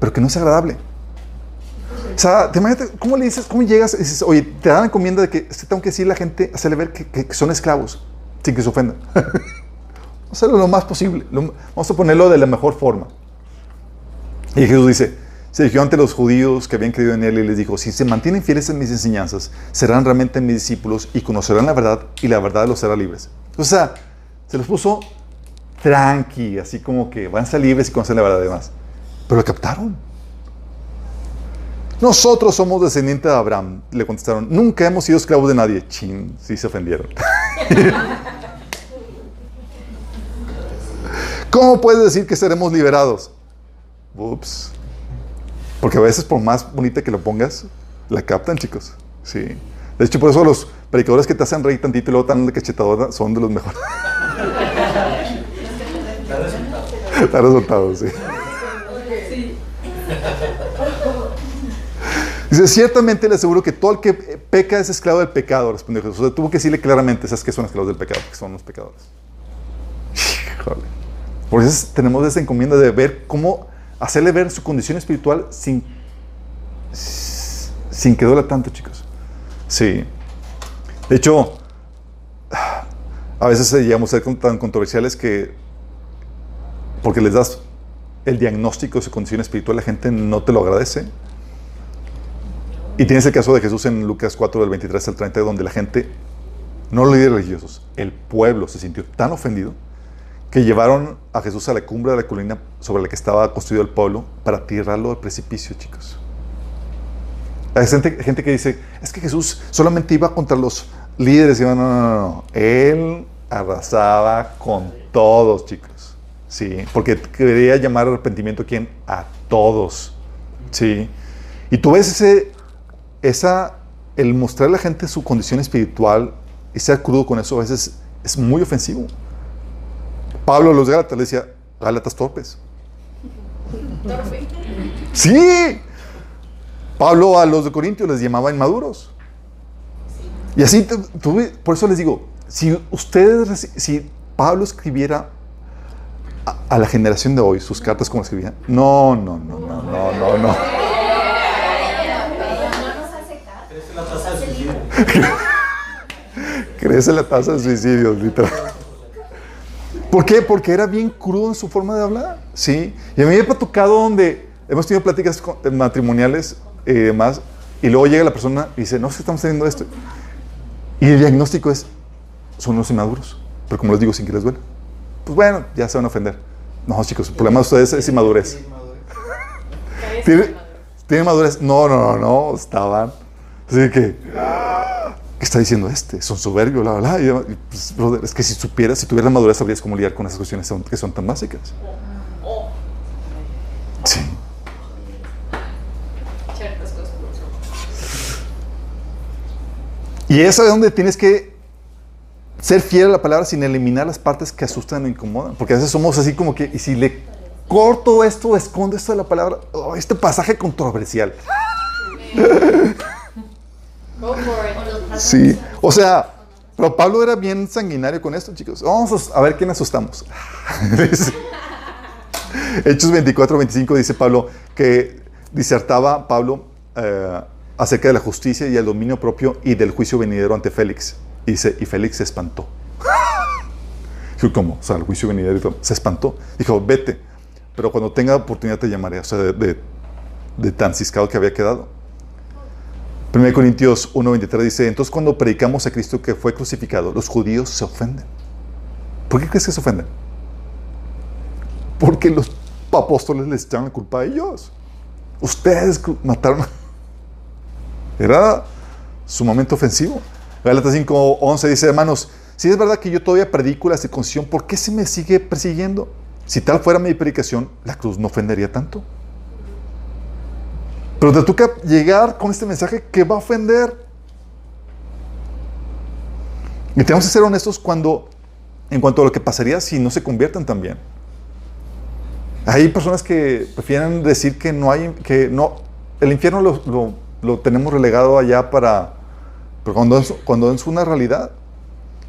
pero que no es agradable. O sea, te imaginas, ¿cómo le dices, cómo llegas y dices, oye, te dan la encomienda de que tengo que decirle a la gente, hacerle ver que, que- que son esclavos, sin que se ofendan? Hacerlo lo más posible, lo- vamos a ponerlo de la mejor forma. Y Jesús dice, se dirigió ante los judíos que habían creído en él y les dijo, si se mantienen fieles en mis enseñanzas, serán realmente mis discípulos y conocerán la verdad y la verdad los hará libres. O sea, se los puso tranqui, así como que van a ser libres y conocen la verdad además. Pero lo captaron. Nosotros somos descendientes de Abraham, le contestaron. Nunca hemos sido esclavos de nadie. Chin, sí se ofendieron. ¿Cómo puedes decir que seremos liberados? Ups. Porque a veces, por más bonita que lo pongas, la captan, chicos. Sí. De hecho, por eso los predicadores que te hacen reír tantito y luego tan cachetadora son de los mejores. Da resultados, sí. Dice, ciertamente le aseguro que todo el que peca es esclavo del pecado, respondió Jesús. Tuvo que decirle claramente, ¿sabes que son esclavos del pecado? Que son los pecadores. Híjole. Por eso tenemos esa encomienda de ver cómo hacerle ver su condición espiritual sin, sin que duela tanto, chicos. Sí. De hecho, a veces llegamos a ser tan controversiales que porque les das el diagnóstico de su condición espiritual, la gente no te lo agradece. Y tienes el caso de Jesús en Lucas 4, del 23 al 30, donde la gente, no los líderes religiosos, el pueblo se sintió tan ofendido que llevaron a Jesús a la cumbre de la colina sobre la que estaba construido el pueblo para tirarlo al precipicio, chicos. Hay gente, gente que dice, es que Jesús solamente iba contra los líderes. Y no, no, no, no. Él arrasaba con todos, chicos. Sí, porque quería llamar arrepentimiento a quién? A todos. Sí. Y tú ves ese, esa, el mostrar a la gente su condición espiritual y ser crudo con eso a veces es muy ofensivo. Pablo a los Gálatas le decía, Gálatas torpes. Sí. Pablo a los de Corintios les llamaba inmaduros. Y así, por eso les digo, si ustedes, si Pablo escribiera a, a la generación de hoy sus cartas como escribía, no, no, no, no, no, no, no. Crece la tasa de suicidios, literal. ¿Por qué? Porque era bien crudo en su forma de hablar. Sí. Y a mí me ha tocado donde hemos tenido pláticas eh, matrimoniales y demás, y luego llega la persona y dice, no, que estamos teniendo esto. Y el diagnóstico es, son unos inmaduros. Pero como les digo, sin que les duela. Pues bueno, ya se van a ofender. No, chicos, el problema de ustedes es inmadurez. ¿Tiene, ¿Tiene madurez? No, no, no, no, estaban. Así que, ¿qué está diciendo este? Son soberbios, bla, bla, bla. Pues, es que si supieras, si tuvieras madurez, sabrías cómo lidiar con esas cuestiones que son tan básicas. Sí. Y es ahí donde tienes que ser fiel a la palabra sin eliminar las partes que asustan o incomodan. Porque a veces somos así como que, y si le corto esto, escondo esto de la palabra, oh, este pasaje controversial. Sí, o sea, pero Pablo era bien sanguinario con esto, chicos. Vamos a ver quién asustamos. Hechos 24, 25 dice Pablo que disertaba Pablo eh, acerca de la justicia y el dominio propio y del juicio venidero ante Félix. Y dice, y Félix se espantó. Dijo, ¿cómo? O sea, el juicio venidero y todo. se espantó. Dijo, vete, pero cuando tenga oportunidad te llamaré. O sea, de, de- de tan ciscado que había quedado. 1 Corintios 1.23 dice, entonces cuando predicamos a Cristo que fue crucificado, los judíos se ofenden. ¿Por qué crees que se ofenden? Porque los apóstoles les echan la culpa a ellos. Ustedes mataron. Era sumamente ofensivo. Gálatas 5.11 dice, hermanos, si es verdad que yo todavía predico la circuncisión, ¿por qué se me sigue persiguiendo? Si tal fuera mi predicación, la cruz no ofendería tanto. Pero te toca llegar con este mensaje que va a ofender. Y tenemos que ser honestos cuando, en cuanto a lo que pasaría si no se convierten también. Hay personas que prefieren decir que no hay, que no, el infierno lo, lo- lo tenemos relegado allá para, pero cuando es, cuando es una realidad.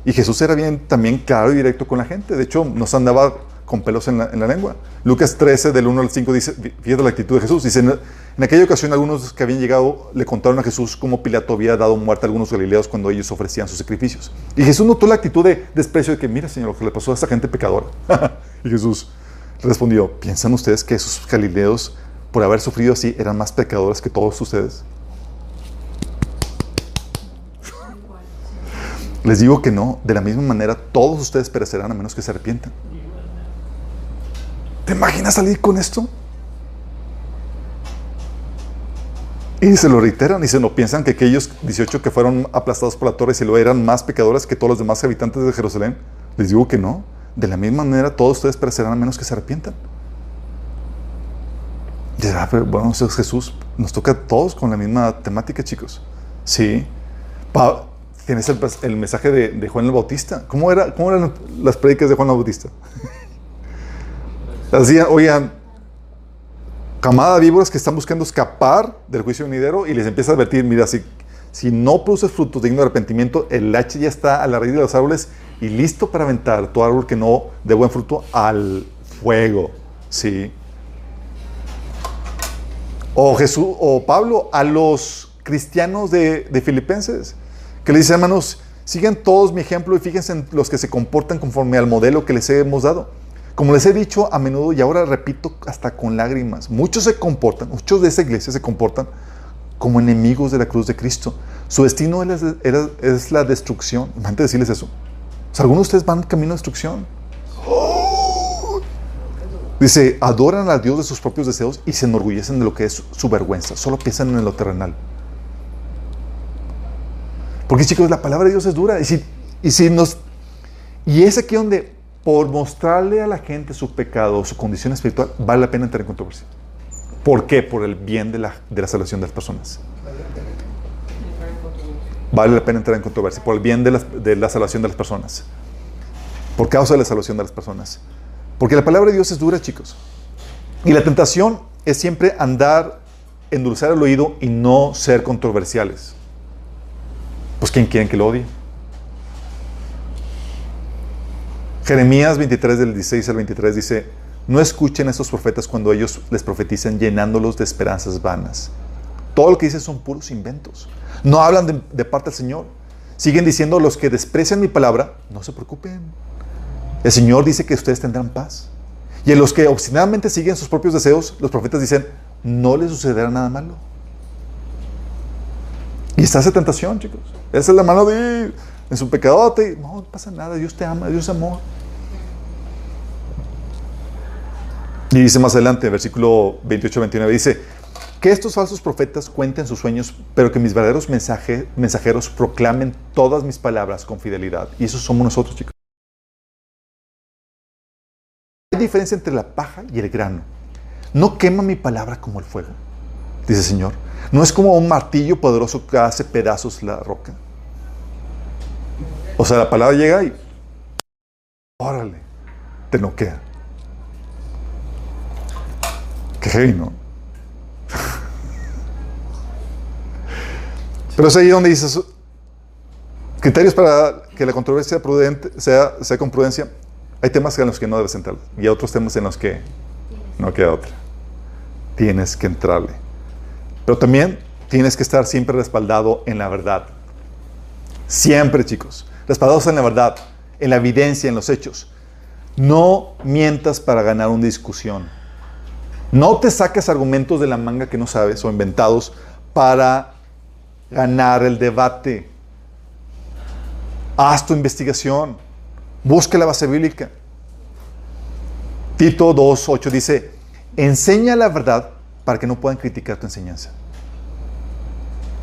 Y Jesús era bien también claro y directo con la gente. De hecho, nos andaba con pelos en la, en la lengua. Lucas 13, del 1 al 5, dice, fíjate la actitud de Jesús. Dice, en, en aquella ocasión algunos que habían llegado le contaron a Jesús cómo Pilato había dado muerte a algunos galileos cuando ellos ofrecían sus sacrificios. Y Jesús notó la actitud de desprecio de que, mira, Señor, lo que le pasó a esta gente pecadora. y Jesús respondió, ¿piensan ustedes que esos galileos, por haber sufrido así, eran más pecadores que todos ustedes? Les digo que no, de la misma manera todos ustedes perecerán a menos que se arrepientan. ¿Te imaginas salir con esto? Y se lo reiteran y se lo piensan que aquellos 18 que fueron aplastados por la torre si lo eran más pecadores que todos los demás habitantes de Jerusalén. Les digo que no. De la misma manera todos ustedes perecerán a menos que se arrepientan. Y dirá, bueno, Jesús. Nos toca a todos con la misma temática, chicos. Sí. Tienes el, mensaje de, de Juan el Bautista. ¿Cómo, era, ¿Cómo eran las prédicas de Juan el Bautista? Decían, oigan, camada de víboras que están buscando escapar del juicio venidero y les empieza a advertir, mira, si, si no produces frutos dignos de arrepentimiento, el hacha ya está a la raíz de los árboles y listo para aventar todo árbol que no dé buen fruto al fuego. Sí. O Jesús, o Pablo, a los cristianos de, de Filipenses, que le dice, hermanos, sigan todos mi ejemplo y fíjense en los que se comportan conforme al modelo que les hemos dado. Como les he dicho a menudo y ahora repito hasta con lágrimas, muchos se comportan, muchos de esa iglesia se comportan como enemigos de la cruz de Cristo. Su destino es la, destrucción. Antes de decirles eso. O sea, algunos de ustedes van camino a destrucción. Dice, adoran al Dios de sus propios deseos y se enorgullecen de lo que es su vergüenza. Solo piensan en lo terrenal. Porque chicos, la palabra de Dios es dura. Y si, y si nos... Y es aquí donde, por mostrarle a la gente su pecado, su condición espiritual, vale la pena entrar en controversia. ¿Por qué? Por el bien de la, de la salvación de las personas. Vale la pena entrar en controversia. Por el bien de la, de la salvación de las personas. Por causa de la salvación de las personas. Porque la palabra de Dios es dura, chicos. Y la tentación es siempre andar, endulzar el oído y no ser controversiales. Pues ¿quién quieren que lo odie? Jeremías 23 del 16 al 23 dice, no escuchen a estos profetas cuando ellos les profetizan llenándolos de esperanzas vanas. Todo lo que dicen son puros inventos. No hablan de, de parte del Señor. Siguen diciendo los que desprecian mi palabra, no se preocupen. El Señor dice que ustedes tendrán paz. Y en los que obstinadamente siguen sus propios deseos, los profetas dicen, no les sucederá nada malo. Y está esa tentación, chicos. Esa es la mano de en su pecadote. No, no pasa nada, Dios te ama, Dios es amor. Y dice más adelante, versículo 28-29, dice, que estos falsos profetas cuenten sus sueños, pero que mis verdaderos mensaje- mensajeros proclamen todas mis palabras con fidelidad. Y eso somos nosotros, chicos. Hay diferencia entre la paja y el grano. No quema mi palabra como el fuego, dice el Señor. No es como un martillo poderoso que hace pedazos la roca. O sea, la palabra llega y órale, te noquea. Qué heavy, ¿no? Pero es ahí donde dices criterios para que la controversia prudente sea, sea con prudencia. Hay temas en los que no debes entrar y hay otros temas en los que no queda otra. Tienes que entrarle. Pero también tienes que estar siempre respaldado en la verdad. Siempre, chicos. Respaldados en la verdad, en la evidencia, en los hechos. No mientas para ganar una discusión. No te saques argumentos de la manga que no sabes o inventados para ganar el debate. Haz tu investigación. Busca la base bíblica. Tito 2.8 dice, enseña la verdad para que no puedan criticar tu enseñanza.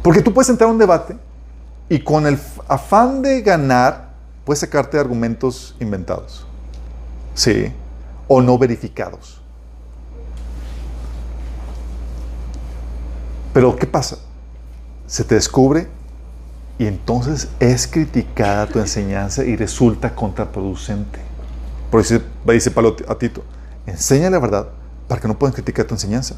Porque tú puedes entrar a un debate y con el afán de ganar, puedes sacarte argumentos inventados. Sí. O no verificados. Pero ¿qué pasa? Se te descubre y entonces es criticada tu enseñanza y resulta contraproducente. Por eso dice Pablo a Tito, enseña la verdad para que no puedan criticar tu enseñanza.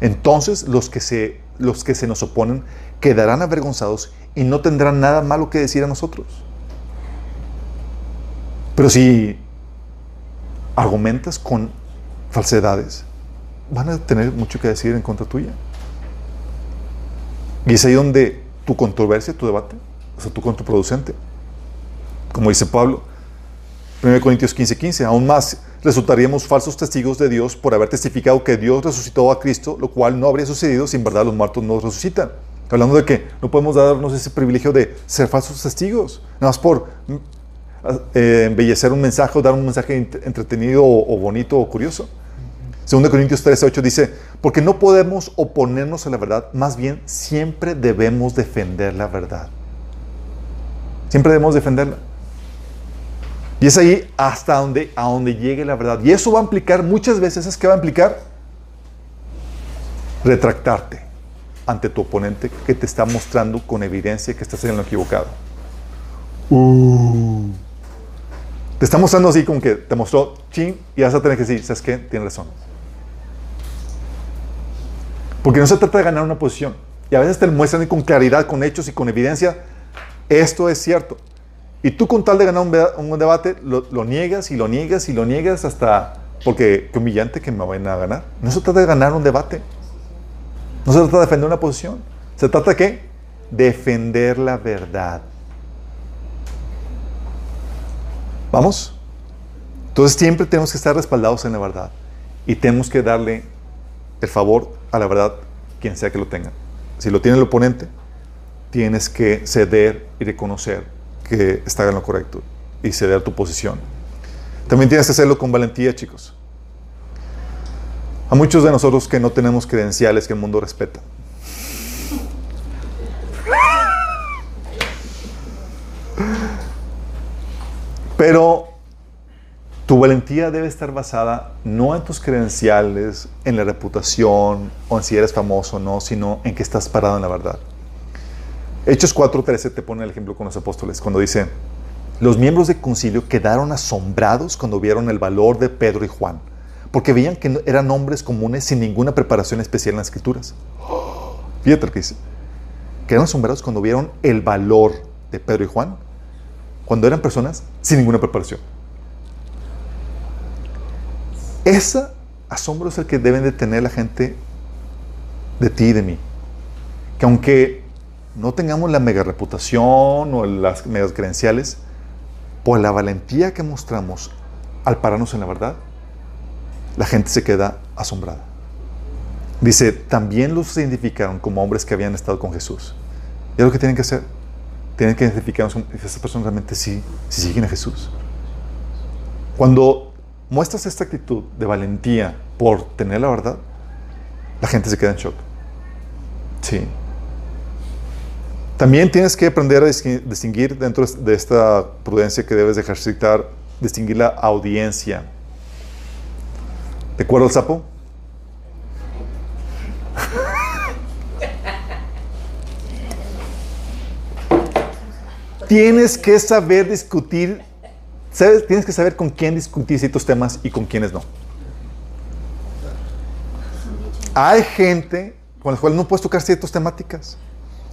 Entonces los que se, los que se nos oponen quedarán avergonzados y no tendrán nada malo que decir a nosotros. Pero si argumentas con falsedades, van a tener mucho que decir en contra tuya. Y es ahí donde tu controversia, tu debate, o sea, tu contraproducente. Como dice Pablo, 1 Corintios 15, 15, aún más resultaríamos falsos testigos de Dios por haber testificado que Dios resucitó a Cristo, lo cual no habría sucedido si en verdad los muertos no resucitan. Hablando de que no podemos darnos ese privilegio de ser falsos testigos, nada más por eh, embellecer un mensaje o dar un mensaje entretenido o, bonito o curioso. 2 Corintios 13, 8 dice, porque no podemos oponernos a la verdad, más bien siempre debemos defender la verdad. Siempre debemos defenderla. Y es ahí hasta donde, a donde llegue la verdad. Y eso va a implicar muchas veces, ¿es que va a implicar? Retractarte ante tu oponente que te está mostrando con evidencia que estás en lo equivocado. Uh. Te está mostrando así como que te mostró chin y vas a tener que decir, ¿sabes qué? Tienes razón. Porque no se trata de ganar una posición. Y a veces te muestran con claridad, con hechos y con evidencia, esto es cierto. Y tú con tal de ganar un, debate, lo, niegas y lo niegas y lo niegas hasta... Porque qué humillante que me vayan a ganar. No se trata de ganar un debate. No se trata de defender una posición. Se trata de? Defender la verdad. ¿Vamos? Entonces siempre tenemos que estar respaldados en la verdad. Y tenemos que darle el favor a la verdad quien sea que lo tenga. Si lo tiene el oponente, tienes que ceder y reconocer que está en lo correcto y ceder tu posición. También tienes que hacerlo con valentía, chicos. A muchos de nosotros que no tenemos credenciales que el mundo respeta. Pero tu valentía debe estar basada no en tus credenciales, en la reputación o en si eres famoso o no, sino en que estás parado en la verdad. Hechos 4.13 te pone el ejemplo con los apóstoles, cuando dice, los miembros del concilio quedaron asombrados cuando vieron el valor de Pedro y Juan, porque veían que eran hombres comunes sin ninguna preparación especial en las escrituras. Fíjate lo que dice. Quedaron asombrados cuando vieron el valor de Pedro y Juan, cuando eran personas sin ninguna preparación. Ese asombro es el que deben de tener la gente de ti y de mí. Que aunque no tengamos la mega reputación o las megas credenciales, por la valentía que mostramos al pararnos en la verdad, la gente se queda asombrada. Dice, también los identificaron como hombres que habían estado con Jesús. Y es lo que tienen que hacer. Tienen que identificarnos como estas personas realmente sí, sí siguen a Jesús. Cuando muestras esta actitud de valentía por tener la verdad, la gente se queda en shock. Sí. También tienes que aprender a distinguir dentro de esta prudencia que debes ejercitar, distinguir la audiencia. ¿De acuerdo el sapo? tienes que saber discutir, tienes que saber con quién discutir ciertos temas y con quiénes no. Hay gente con la cual no puedes tocar ciertas temáticas.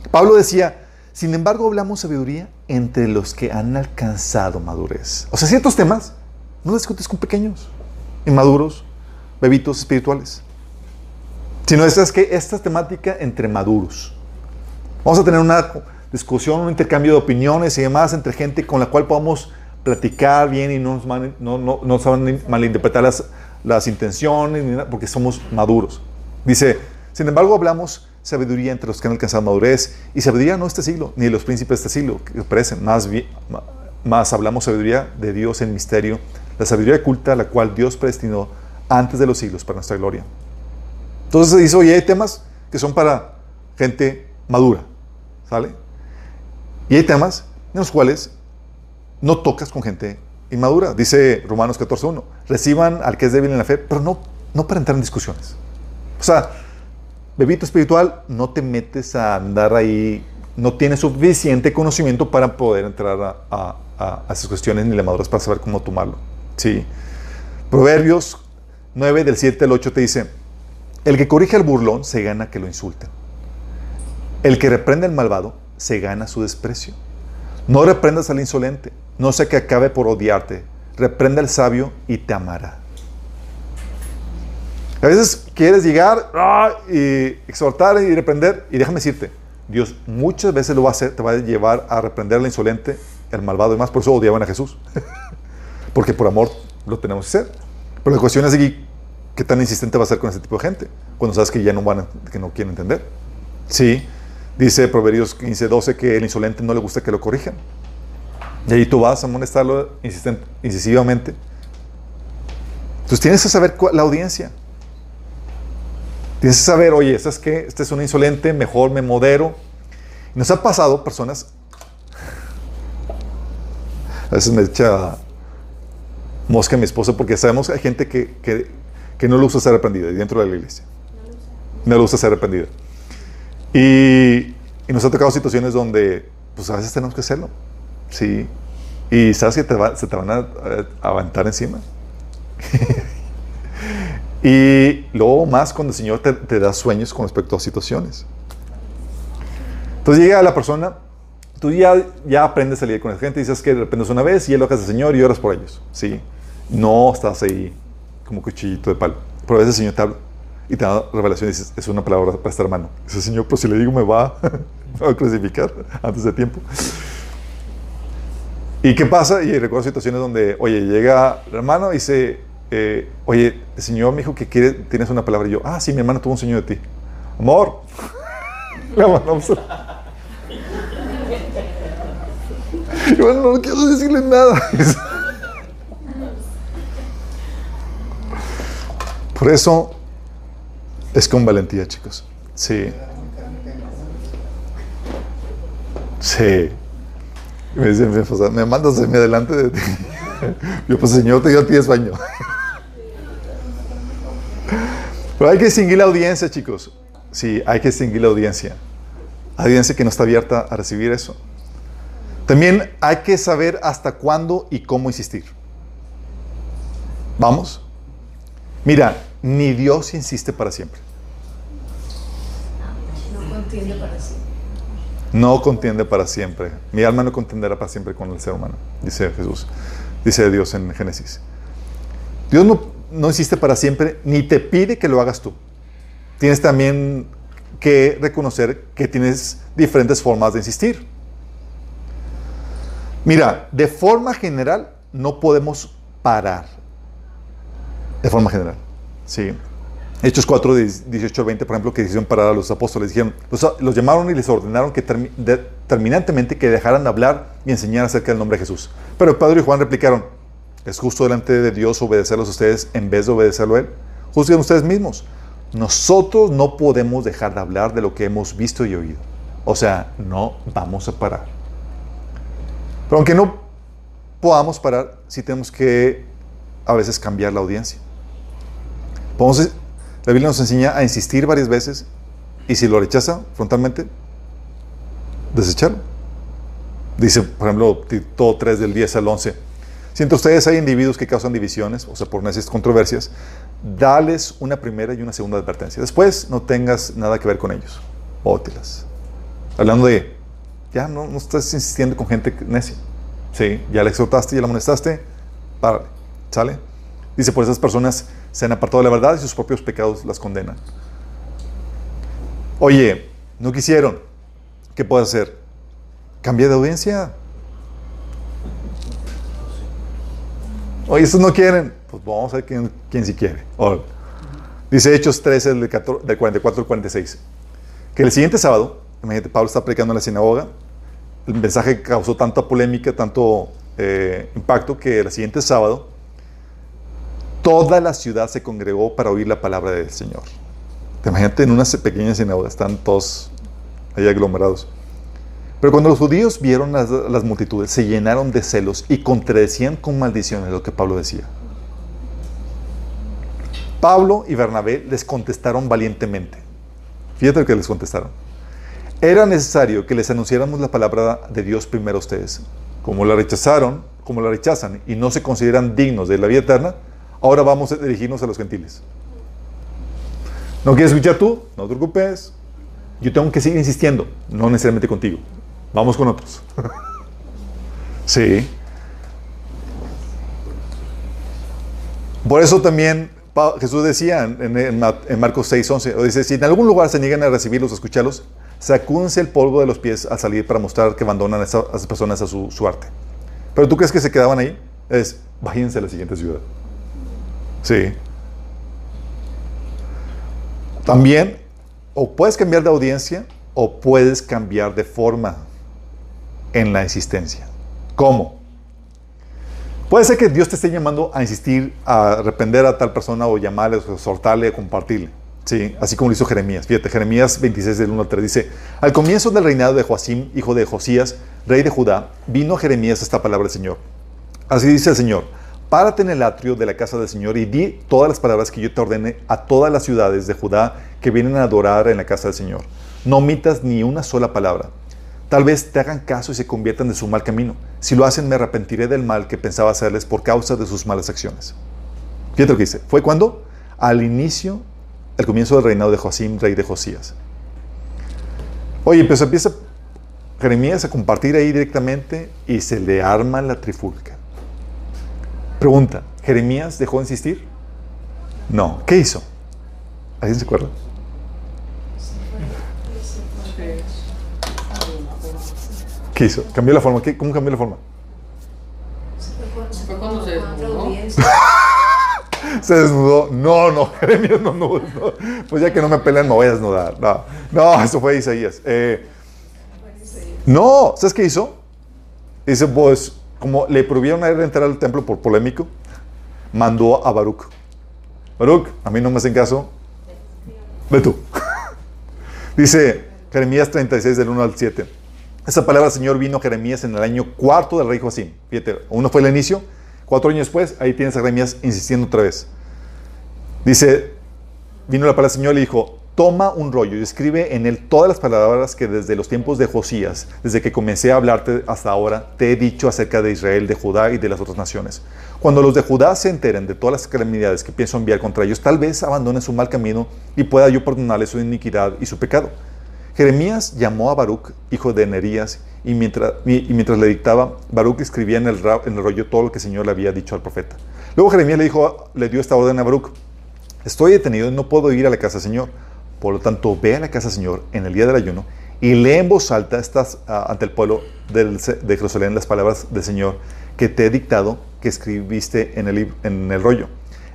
Pablo decía, sin embargo hablamos sabiduría entre los que han alcanzado madurez. O sea, ciertos temas no discutes con pequeños, inmaduros, bebitos espirituales. Sino es que esta es temática entre maduros. Vamos a tener una discusión, un intercambio de opiniones y demás entre gente con la cual podamos platicar bien y no nos, no, no, no saben malinterpretar las, las intenciones, porque somos maduros. Dice, sin embargo hablamos sabiduría entre los que han alcanzado madurez. Y sabiduría no este siglo, ni los príncipes de este siglo, que parecen. Más, más hablamos sabiduría de Dios en misterio, la sabiduría oculta, la cual Dios predestinó antes de los siglos para nuestra gloria. Entonces se dice, oye, hay temas que son para gente madura, ¿sale? Y hay temas en los cuales no tocas con gente inmadura. Dice Romanos 14.1, reciban al que es débil en la fe, pero no, no para entrar en discusiones. O sea, bebito espiritual, no te metes a andar ahí, no tienes suficiente conocimiento para poder entrar a, esas cuestiones ni le maduras para saber cómo tomarlo. Sí. Proverbios 9 del 7 al 8 te dice, el que corrige al burlón se gana que lo insulten. El que reprende al malvado se gana su desprecio. No reprendas al insolente, no sea que acabe por odiarte. Reprende al sabio y te amará. A veces quieres llegar ¡ah! y exhortar y reprender, y déjame decirte, Dios muchas veces lo va a hacer, te va a llevar a reprender al insolente, al malvado y más, por eso odiaban a Jesús. Porque por amor lo tenemos que hacer. Pero la cuestión es aquí, ¿qué tan insistente va a ser con ese tipo de gente? Cuando sabes que ya no van, que no quieren entender. Sí, dice Proverbios 15, 12 que el insolente no le gusta que lo corrijan. Y ahí tú vas a molestarlo incisivamente. Entonces tienes que saber la audiencia. Tienes que saber, oye, ¿sabes qué? Este es un insolente, mejor me modero. nos ha pasado personas. A veces me echa mosca a mi esposa porque sabemos que hay gente que, que, no le gusta ser arrepentida dentro de la iglesia. No le gusta ser arrepentida. Y, y, nos ha tocado situaciones donde, pues a veces tenemos que hacerlo. Sí. Y sabes que te se te van a, a aventar encima. Y luego más cuando el Señor te, da sueños con respecto a situaciones. Entonces llega la persona, tú ya, ya aprendes a salir con la gente, dices que dependes una vez y él lo hace el Señor y oras por ellos. ¿sí? No estás ahí como cuchillito de palo. Pero a veces el Señor te habla y te da revelación y dices, es una palabra para este hermano. Dice, Señor, pero si le digo me va, a crucificar antes de tiempo. ¿Y qué pasa? Y recuerdo situaciones donde, oye, llega el hermano y dice, eh, oye, el Señor me dijo que quiere, tienes una palabra. Y yo, ah, sí, mi hermano tuvo un sueño de ti. Amor. La mandamos Y bueno, no quiero decirle nada. Por eso es con valentía, chicos. Sí. Sí. Me me, mandas de mi adelante de ti. Yo, pues Señor, te dio a ti baño. Pero hay que distinguir la audiencia, chicos. Sí, hay que distinguir la audiencia. Audiencia que no está abierta a recibir eso. También hay que saber hasta cuándo y cómo insistir. ¿Vamos? Mira, ni Dios insiste para siempre. No contiende para siempre. No contiende para siempre. Mi alma no contenderá para siempre con el ser humano, dice Jesús. Dice Dios en Génesis. Dios no no existe para siempre, ni te pide que lo hagas tú. Tienes también que reconocer que tienes diferentes formas de insistir. Mira, de forma general no podemos parar. De forma general. Sí. Hechos 4, 18 20, por ejemplo, que hicieron parar a los apóstoles. Dijeron, los, llamaron y les ordenaron que terminantemente que dejaran de hablar y enseñar acerca del nombre de Jesús. Pero Pedro y Juan replicaron, ¿Es justo delante de Dios obedecerlos a ustedes en vez de obedecerlo a Él? Juzguen ustedes mismos. Nosotros no podemos dejar de hablar de lo que hemos visto y oído. O sea, no vamos a parar. Pero aunque no podamos parar, sí tenemos que a veces cambiar la audiencia. La Biblia nos enseña a insistir varias veces y si lo rechaza frontalmente, desecharlo. Dice, por ejemplo, todo 3 del 10 al 11 si entre ustedes hay individuos que causan divisiones, o sea, por necias controversias, dales una primera y una segunda advertencia. Después no tengas nada que ver con ellos. Ótelas. Hablando de, ya no, no estás insistiendo con gente necia. Sí, ya la exhortaste, ya la amonestaste, párale. ¿Sale? Dice, por esas personas se han apartado de la verdad y sus propios pecados las condenan. Oye, no quisieron. ¿Qué puedes hacer? Cambia de audiencia. Oye, estos no quieren. Pues vamos a ver quién, quién sí quiere. Dice Hechos 13, del, 44 al 46. Que el siguiente sábado, imagínate, Pablo está predicando en la sinagoga. El mensaje causó tanta polémica, tanto eh, impacto, que el siguiente sábado toda la ciudad se congregó para oír la palabra del Señor. Imagínate en una pequeña sinagoga, están todos ahí aglomerados. Pero cuando los judíos vieron las, las multitudes, se llenaron de celos y contradecían con maldiciones lo que Pablo decía. Pablo y Bernabé les contestaron valientemente. Fíjate lo que les contestaron. Era necesario que les anunciáramos la palabra de Dios primero a ustedes. Como la rechazaron, como la rechazan y no se consideran dignos de la vida eterna, Ahora vamos a dirigirnos a los gentiles. ¿No quieres escuchar tú? No te preocupes. Yo tengo que seguir insistiendo, no necesariamente contigo. Vamos con otros. sí. Por eso también Jesús decía en, Marcos 6, 11, dice, si en algún lugar se niegan a recibirlos, a escucharlos, sacúdense el polvo de los pies al salir para mostrar que abandonan a, esas personas a su, su, arte. Pero tú crees que se quedaban ahí? Es, váyanse a la siguiente ciudad. Sí. También, o puedes cambiar de audiencia o puedes cambiar de forma en la insistencia. ¿Cómo? Puede ser que Dios te esté llamando a insistir, a arrepender a tal persona o llamarle, o exhortarle, compartirle. Sí, así como lo hizo Jeremías. Fíjate, Jeremías 26 del 1 al 3 dice, al comienzo del reinado de Joacim, hijo de Josías, rey de Judá, vino Jeremías esta palabra del Señor. Así dice el Señor, párate en el atrio de la casa del Señor y di todas las palabras que yo te ordene a todas las ciudades de Judá que vienen a adorar en la casa del Señor. No omitas ni una sola palabra. Tal vez te hagan caso y se conviertan de su mal camino. Si lo hacen, me arrepentiré del mal que pensaba hacerles por causa de sus malas acciones. Fíjate lo que dice. ¿Fue cuando? Al inicio, el comienzo del reinado de Joacim, rey de Josías. Oye, pues empieza Jeremías a compartir ahí directamente y se le arma la trifulca. Pregunta, ¿Jeremías dejó de insistir? No. ¿Qué hizo? ¿Alguien se acuerda? ¿Qué hizo? ¿Cambió la forma? ¿Cómo cambió la forma? Fue cuando se desnudó. se desnudó. No, no, Jeremías no, no, Pues ya que no me pelean, me voy a desnudar. No, no eso fue Isaías. Eh, no, ¿sabes qué hizo? Dice, pues, como le prohibieron a él entrar al templo por polémico, mandó a Baruch. Baruch, a mí no me hacen caso. Ve tú. Dice Jeremías 36 del 1 al 7. Esa palabra Señor vino a Jeremías en el año cuarto del rey Joacim. Fíjate, uno fue el inicio, cuatro años después, ahí tienes a Jeremías insistiendo otra vez. Dice, vino la palabra Señor y le dijo, toma un rollo y escribe en él todas las palabras que desde los tiempos de Josías, desde que comencé a hablarte hasta ahora, te he dicho acerca de Israel, de Judá y de las otras naciones. Cuando los de Judá se enteren de todas las calamidades que pienso enviar contra ellos, tal vez abandonen su mal camino y pueda yo perdonarles su iniquidad y su pecado. Jeremías llamó a Baruch, hijo de Nerías, y mientras, le dictaba, Baruch escribía en el, en el, rollo todo lo que el Señor le había dicho al profeta. Luego Jeremías le, dijo, le dio esta orden a Baruch, estoy detenido y no puedo ir a la casa del Señor. Por lo tanto, ve a la casa del Señor en el día del ayuno y lee en voz alta estas, ah, ante el pueblo de Jerusalén las palabras del Señor que te he dictado, que escribiste en el, en el rollo.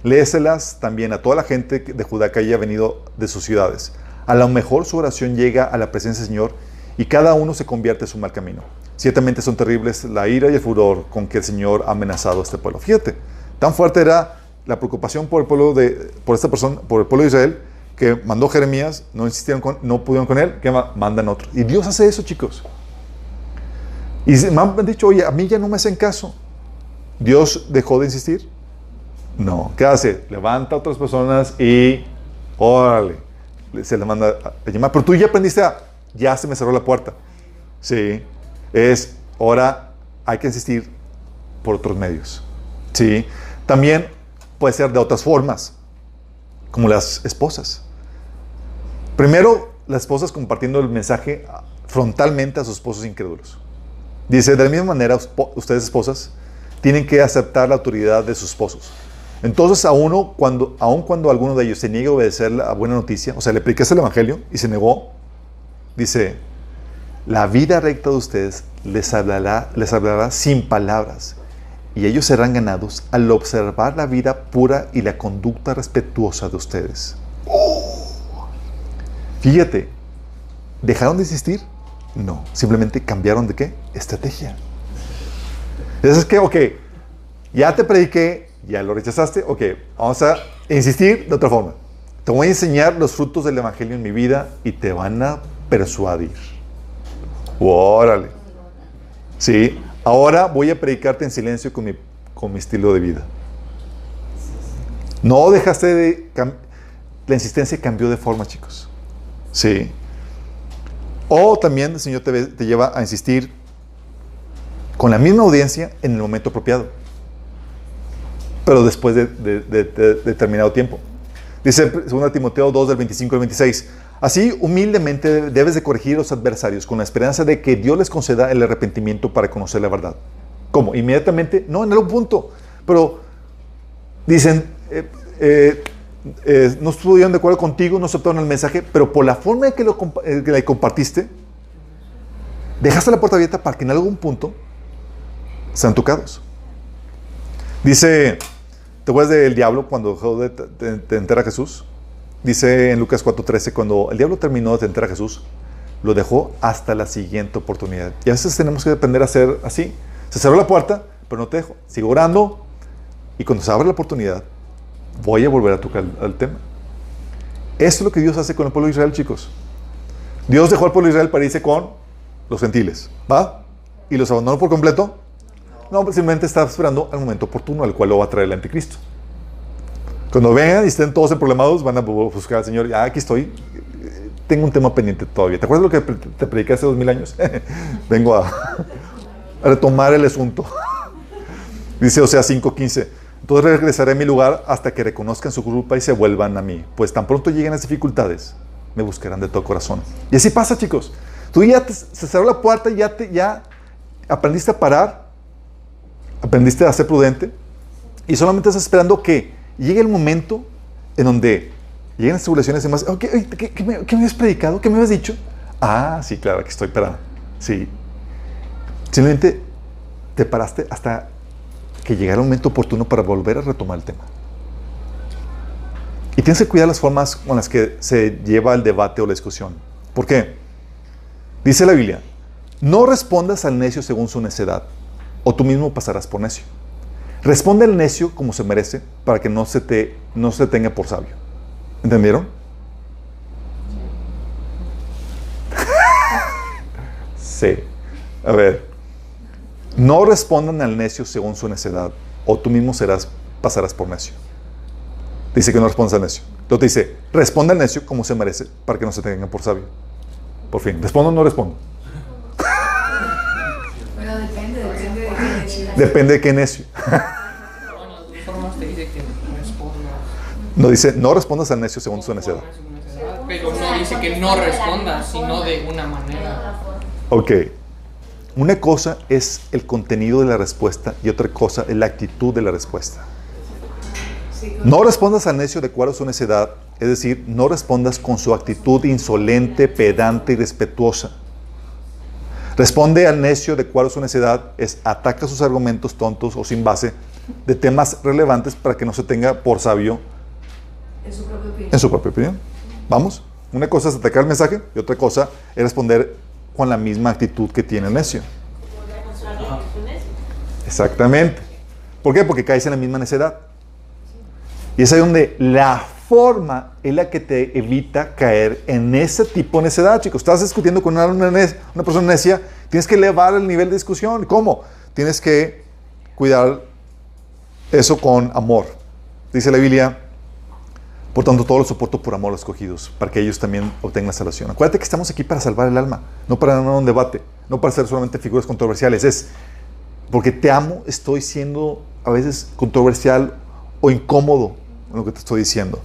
Léeselas también a toda la gente de Judá que haya venido de sus ciudades a lo mejor su oración llega a la presencia del Señor y cada uno se convierte en su mal camino. Ciertamente son terribles la ira y el furor con que el Señor ha amenazado a este pueblo. Fíjate, tan fuerte era la preocupación por el pueblo de, por esta persona, por el pueblo de Israel, que mandó Jeremías, no insistieron con, no pudieron con él, que mandan otro. Y Dios hace eso, chicos. Y me han dicho, oye, a mí ya no me hacen caso. ¿Dios dejó de insistir? No. ¿Qué hace? Levanta a otras personas y órale se le manda a llamar. Pero tú ya aprendiste a, ya se me cerró la puerta. Sí, es, ahora hay que insistir por otros medios. Sí, también puede ser de otras formas, como las esposas. Primero, las esposas compartiendo el mensaje frontalmente a sus esposos incrédulos. Dice, de la misma manera, ustedes esposas tienen que aceptar la autoridad de sus esposos. Entonces, a uno, cuando, aun cuando alguno de ellos se niegue a obedecer la buena noticia, o sea, le predicaste el Evangelio y se negó, dice, la vida recta de ustedes les hablará, les hablará sin palabras, y ellos serán ganados al observar la vida pura y la conducta respetuosa de ustedes. Fíjate, ¿dejaron de existir? No, simplemente cambiaron de qué? Estrategia. Entonces es que, ok, ya te prediqué, ya lo rechazaste, ok, vamos a insistir de otra forma. Te voy a enseñar los frutos del Evangelio en mi vida y te van a persuadir. Órale. Sí, ahora voy a predicarte en silencio con mi, con mi estilo de vida. No dejaste de... La insistencia cambió de forma, chicos. Sí. O también el Señor te, te lleva a insistir con la misma audiencia en el momento apropiado. pero después de, de- de- de determinado tiempo. Dice 2 Timoteo 2 del 25 al 26. Así, humildemente debes de corregir a los adversarios con la esperanza de que Dios les conceda el arrepentimiento para conocer la verdad. ¿Cómo? Inmediatamente, no, en algún punto. Pero dicen, eh, eh, eh, no estuvieron de acuerdo contigo, no aceptaron el mensaje, pero por la forma en que, lo, eh, le compartiste, dejaste la puerta abierta para que en algún punto sean tocados. Dice, ¿te acuerdas del diablo cuando dejó de Jesús? Dice en Lucas 4:13, cuando el diablo terminó de tentar a Jesús, lo dejó hasta la siguiente oportunidad. Y a veces tenemos que aprender a hacer así. Se cerró la puerta, pero no te dejo. Sigo orando y cuando se abre la oportunidad, voy a volver a tocar al, tema. Esto es lo que Dios hace con el pueblo de Israel, chicos. Dios dejó al pueblo de Israel para irse con los gentiles, ¿va? Y los abandonó por completo. No, pues simplemente está esperando al momento oportuno al cual lo va a traer el anticristo. Cuando vengan y estén todos problemados, van a bu- buscar al Señor. Ya, aquí estoy. Tengo un tema pendiente todavía. ¿Te acuerdas lo que te prediqué hace dos mil años? Vengo a, a retomar el asunto. Dice Osea 5:15. Entonces regresaré a mi lugar hasta que reconozcan su culpa y se vuelvan a mí. Pues tan pronto lleguen las dificultades, me buscarán de todo corazón. Y así pasa, chicos. Tú ya te- se cerró la puerta, ya, te, ya aprendiste a parar, aprendiste a ser prudente y solamente estás esperando que llegue el momento en donde lleguen las tribulaciones y más. "Ok, oye, ¿qué, qué me, qué me habías predicado? ¿Qué me habías dicho? Ah, sí, claro, aquí estoy parado. Sí. Simplemente te paraste hasta que llegara el momento oportuno para volver a retomar el tema. Y tienes que cuidar las formas con las que se lleva el debate o la discusión. ¿Por qué? Dice la Biblia, no respondas al necio según su necedad, o tú mismo pasarás por necio. Responde al necio como se merece para que no se te, no se tenga por sabio. ¿Entendieron? sí. A ver. No respondan al necio según su necedad, o tú mismo serás, pasarás por necio. Dice que no respondas al necio. Entonces dice, responde al necio como se merece para que no se tenga por sabio. Por fin, ¿respondo o no respondo? Pero depende, depende de qué decida. Depende de qué necio. No dice, no respondas al necio según su necedad. Pero no dice que no respondas, sino de una manera. Ok. Una cosa es el contenido de la respuesta y otra cosa es la actitud de la respuesta. No respondas al necio de acuerdo a su necedad, es decir, no respondas con su actitud insolente, pedante y respetuosa. Responde al necio de acuerdo a su necedad, es ataca sus argumentos tontos o sin base de temas relevantes para que no se tenga por sabio en su propia opinión. en su propia opinión. Vamos, una cosa es atacar el mensaje y otra cosa es responder con la misma actitud que tiene el necio. Exactamente. ¿Por qué? Porque caes en la misma necedad. Y es ahí donde la forma es la que te evita caer en ese tipo de necedad, chicos. Estás discutiendo con una, una persona necia, tienes que elevar el nivel de discusión. ¿Cómo? Tienes que cuidar eso con amor. Dice la Biblia, por tanto, todo lo soporto por amor a los escogidos, para que ellos también obtengan salvación. Acuérdate que estamos aquí para salvar el alma, no para ganar un debate, no para ser solamente figuras controversiales. Es porque te amo, estoy siendo a veces controversial o incómodo en lo que te estoy diciendo.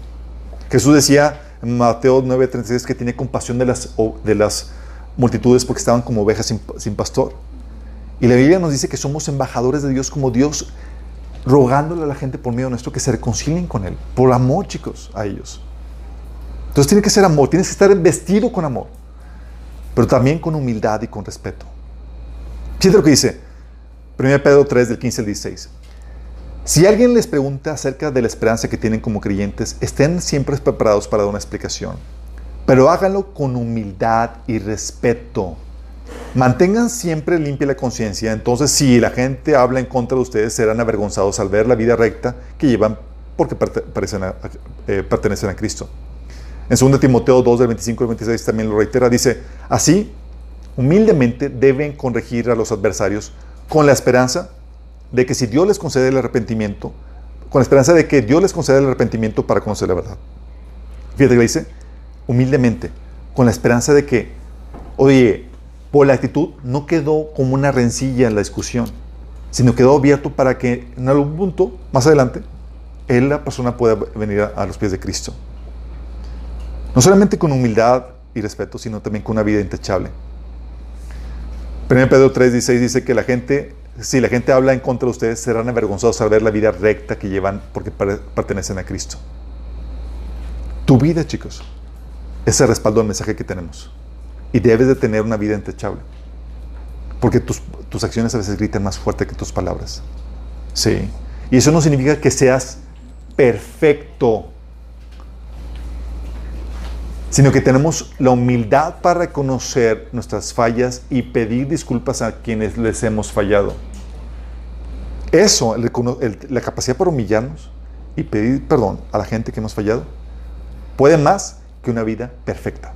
Jesús decía en Mateo 9:36 que tiene compasión de las, multitudes porque estaban como ovejas sin pastor. Y la Biblia nos dice que somos embajadores de Dios como Dios rogándole a la gente por medio nuestro que se reconcilien con Él. Por amor, chicos, a ellos. Entonces tiene que ser amor, tienes que estar vestido con amor, pero también con humildad y con respeto. Fíjate lo que dice 1 Pedro 3 del 15 al 16. Si alguien les pregunta acerca de la esperanza que tienen como creyentes, estén siempre preparados para dar una explicación, pero háganlo con humildad y respeto. Mantengan siempre limpia la conciencia, entonces si la gente habla en contra de ustedes, serán avergonzados al ver la vida recta que llevan porque perte- parecen a- eh, pertenecen a Cristo. En 2 Timoteo 2, del 25 al 26 también lo reitera, dice, así, humildemente deben corregir a los adversarios con la esperanza de que si Dios les concede el arrepentimiento, con la esperanza de que Dios les conceda el arrepentimiento para conocer la verdad. Fíjate que dice, humildemente, con la esperanza de que, oye, por la actitud no quedó como una rencilla en la discusión, sino quedó abierto para que en algún punto, más adelante, Él, la persona, pueda venir a, los pies de Cristo. No solamente con humildad y respeto, sino también con una vida intachable. 1 Pedro 3, 16 dice que la gente, si la gente habla en contra de ustedes, serán avergonzados al ver la vida recta que llevan porque pertenecen a Cristo. Tu vida, chicos, es el respaldo del mensaje que tenemos. Y debes de tener una vida intachable. Porque tus, tus acciones a veces gritan más fuerte que tus palabras. Sí. Y eso no significa que seas perfecto, sino que tenemos la humildad para reconocer nuestras fallas y pedir disculpas a quienes les hemos fallado. Eso, la capacidad para humillarnos y pedir perdón a la gente que hemos fallado, puede más que una vida perfecta.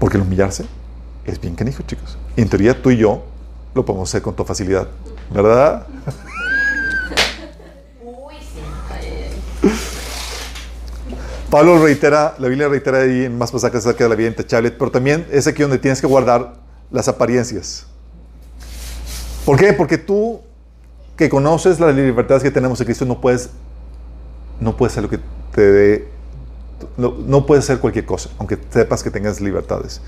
Porque el humillarse es bien canijo, chicos. Y en teoría tú y yo lo podemos hacer con toda facilidad, ¿verdad? Uy, sí. Pablo reitera, la Biblia reitera ahí en más pasajes acerca de la vida intachable, pero también es aquí donde tienes que guardar las apariencias. ¿Por qué? Porque tú que conoces las libertades que tenemos en Cristo no puedes no puedes hacer lo que te dé no, no puedes hacer cualquier cosa, aunque sepas que tengas libertades.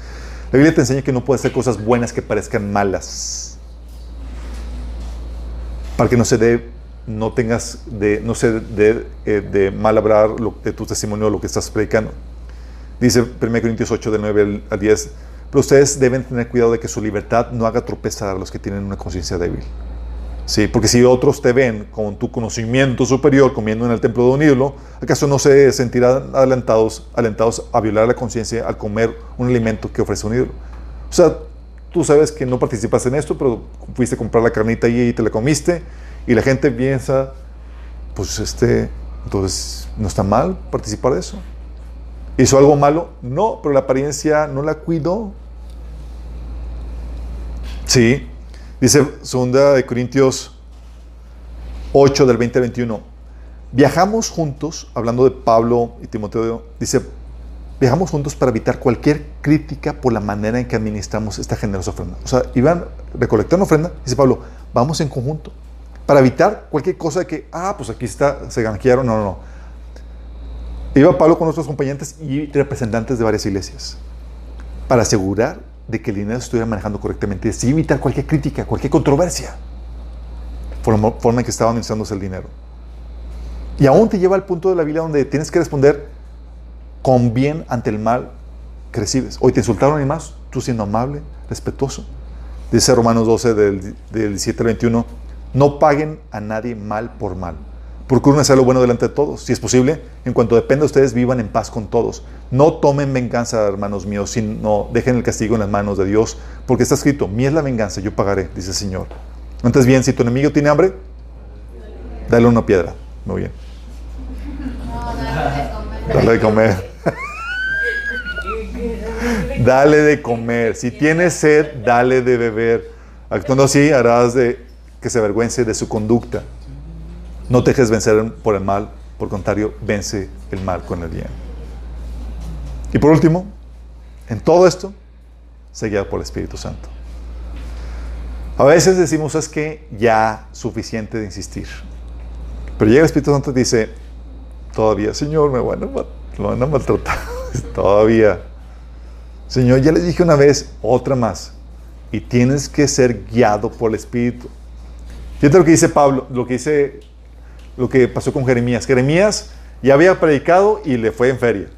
La Biblia te enseña que no puedes hacer cosas buenas que parezcan malas. Para que no se dé no tengas de, no se de, eh, de mal hablar lo, de tu testimonio, lo que estás predicando. Dice 1 Corintios 8, del 9 al- al 10, pero ustedes deben tener cuidado de que su libertad no haga tropezar a los que tienen una conciencia débil. Sí, porque si otros te ven con tu conocimiento superior comiendo en el templo de un ídolo, ¿acaso no se sentirán alentados, alentados a violar la conciencia al comer un alimento que ofrece un ídolo? O sea, tú sabes que no participas en esto, pero fuiste a comprar la carnita y te la comiste, y la gente piensa, pues este, entonces no está mal participar de eso. ¿Hizo algo malo? No, pero la apariencia no la cuidó. Sí, dice 2 de Corintios 8 del 20 al 21. Viajamos juntos, hablando de Pablo y Timoteo, dice, viajamos juntos para evitar cualquier crítica por la manera en que administramos esta generosa ofrenda. O sea, iban recolectando ofrenda, dice Pablo, vamos en conjunto, para evitar cualquier cosa de que, ah, pues aquí está, se ganquearon, no, no, no. Iba Pablo con otros compañeros y representantes de varias iglesias para asegurar de que el dinero estuviera manejando correctamente y así evitar cualquier crítica, cualquier controversia por la forma en que estaba administrándose el dinero. Y aún te lleva al punto de la Biblia donde tienes que responder con bien ante el mal que recibes. Hoy te insultaron y más, tú siendo amable, respetuoso. Dice Romanos 12 del, del 17 al 21, no paguen a nadie mal por mal. Procuren hacer lo bueno delante de todos. Si es posible, en cuanto dependa de ustedes, vivan en paz con todos. No tomen venganza, hermanos míos, sino dejen el castigo en las manos de Dios, porque está escrito, mía es la venganza, yo pagaré, dice el Señor. Entonces bien, si tu enemigo tiene hambre, dale una piedra. Muy bien. Dale de comer. dale de comer. Si tiene sed, dale de beber. Actuando así, harás de que se avergüence de su conducta. No te dejes vencer por el mal, por contrario, vence el mal con el bien. Y por último, en todo esto, se guía por el Espíritu Santo. A veces decimos es que ya suficiente de insistir. Pero llega el Espíritu Santo y dice, todavía, Señor, me van a, me van a maltratar. todavía. Señor, ya les dije una vez, otra más. Y tienes que ser guiado por el Espíritu. Fíjate lo que dice Pablo, lo que dice, lo que pasó con Jeremías. Jeremías ya había predicado y le fue en feria.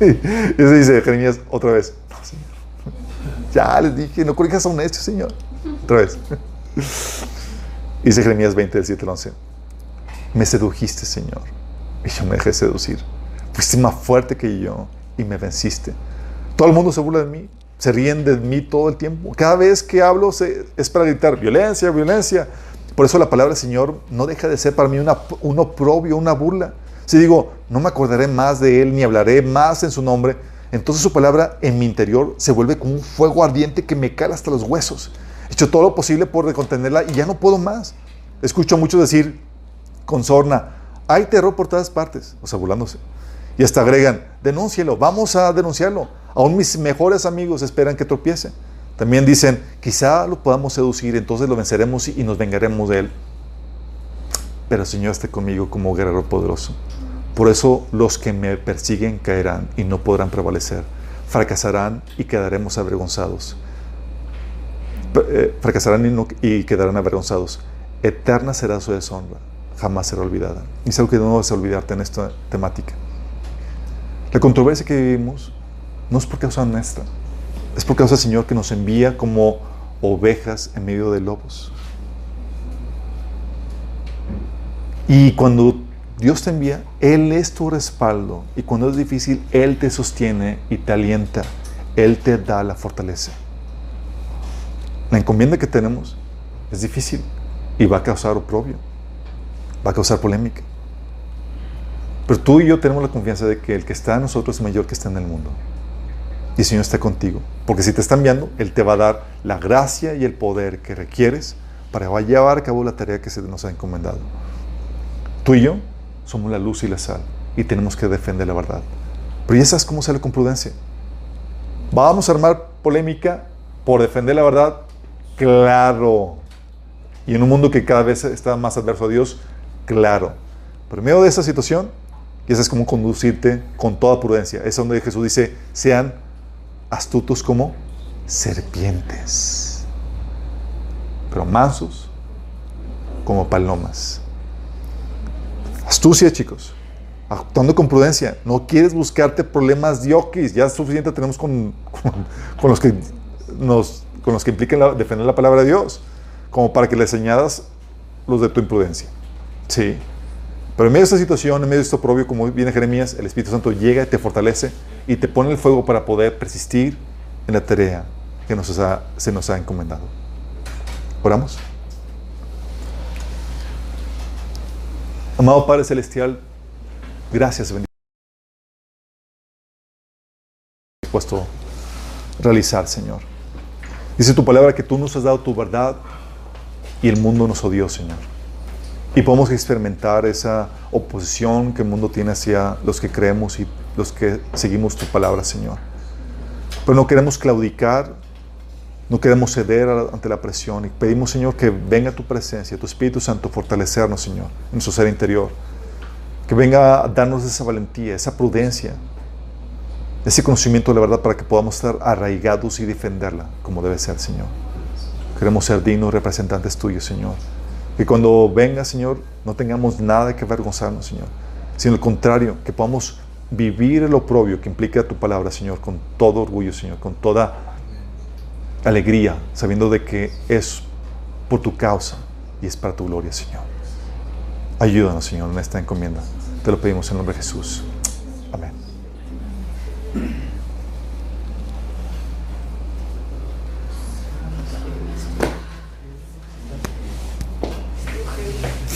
Eso dice Jeremías otra vez. No, Señor. Ya les dije, no corrijas a un necio, Señor. Otra vez. Dice Jeremías 20, del 7 al 11. Me sedujiste, Señor, y yo me dejé seducir. Fuiste más fuerte que yo y me venciste. Todo el mundo se burla de mí, se ríen de mí todo el tiempo. Cada vez que hablo se- es para gritar violencia, violencia. Por eso la palabra Señor no deja de ser para mí una, un oprobio, una burla. Si digo, no me acordaré más de Él ni hablaré más en su nombre, entonces su palabra en mi interior se vuelve como un fuego ardiente que me cala hasta los huesos. He hecho todo lo posible por contenerla y ya no puedo más. Escucho a muchos decir con sorna, hay terror por todas partes, o sea, burlándose. Y hasta agregan, denúncielo, vamos a denunciarlo. Aún mis mejores amigos esperan que tropiece. También dicen, quizá lo podamos seducir, entonces lo venceremos y nos vengaremos de él. pero el Señor esté conmigo como guerrero poderoso. Por eso los que me persiguen caerán y no podrán prevalecer. Fracasarán y quedaremos avergonzados. Eh, fracasarán y, y quedarán avergonzados. Eterna será su deshonra, jamás será olvidada. Y es algo que no debes olvidarte en esta temática. La controversia que vivimos no es por causa nuestra, es por causa del Señor que nos envía como ovejas en medio de lobos. Y cuando Dios te envía, Él es tu respaldo. Y cuando es difícil, Él te sostiene y te alienta. Él te da la fortaleza. La encomienda que tenemos es difícil y va a causar oprobio, va a causar polémica. Pero tú y yo tenemos la confianza de que el que está en nosotros es mayor que está en el mundo. Y el Señor está contigo. Porque si te está enviando, Él te va a dar la gracia y el poder que requieres para llevar a cabo la tarea que se nos ha encomendado. Tú y yo somos la luz y la sal y tenemos que defender la verdad. Pero ya sabes cómo sale con prudencia. ¿Vamos a armar polémica por defender la verdad? Claro. Y en un mundo que cada vez está más adverso a Dios, claro. Pero en medio de esa situación, ya sabes cómo conducirte con toda prudencia. Es donde Jesús dice, sean astutos como serpientes, pero mansos como palomas. Astucia, chicos. Actuando con prudencia. No quieres buscarte problemas diokis. Ya es suficiente tenemos con, con, los que nos, con los que impliquen la- defender la palabra de Dios. Como para que les añadas los de tu imprudencia. Sí. Pero en medio de esta situación, en medio de esto propio, como viene Jeremías, el Espíritu Santo llega y te fortalece y te pone el fuego para poder persistir en la tarea que nos ha- se nos ha encomendado. ¿Oramos? Amado Padre Celestial, gracias, bendito. Dispuesto a realizar, Señor. Dice tu palabra que tú nos has dado tu verdad y el mundo nos odió, Señor. Y podemos experimentar esa oposición que el mundo tiene hacia los que creemos y los que seguimos tu palabra, Señor. Pero no queremos claudicar, no queremos ceder ante la presión y pedimos, Señor, que venga tu presencia, tu Espíritu Santo, fortalecernos, Señor, en nuestro ser interior. Que venga a darnos esa valentía, esa prudencia, ese conocimiento de la verdad para que podamos estar arraigados y defenderla como debe ser, Señor. Queremos ser dignos representantes tuyos, Señor. Que cuando venga, Señor, no tengamos nada que avergonzarnos, Señor. Sino al contrario, que podamos vivir el oprobio que implica tu palabra, Señor, con todo orgullo, Señor, con toda alegría, sabiendo de que es por tu causa y es para tu gloria, Señor. Ayúdanos, Señor, en esta encomienda. Te lo pedimos en nombre de Jesús. Amén.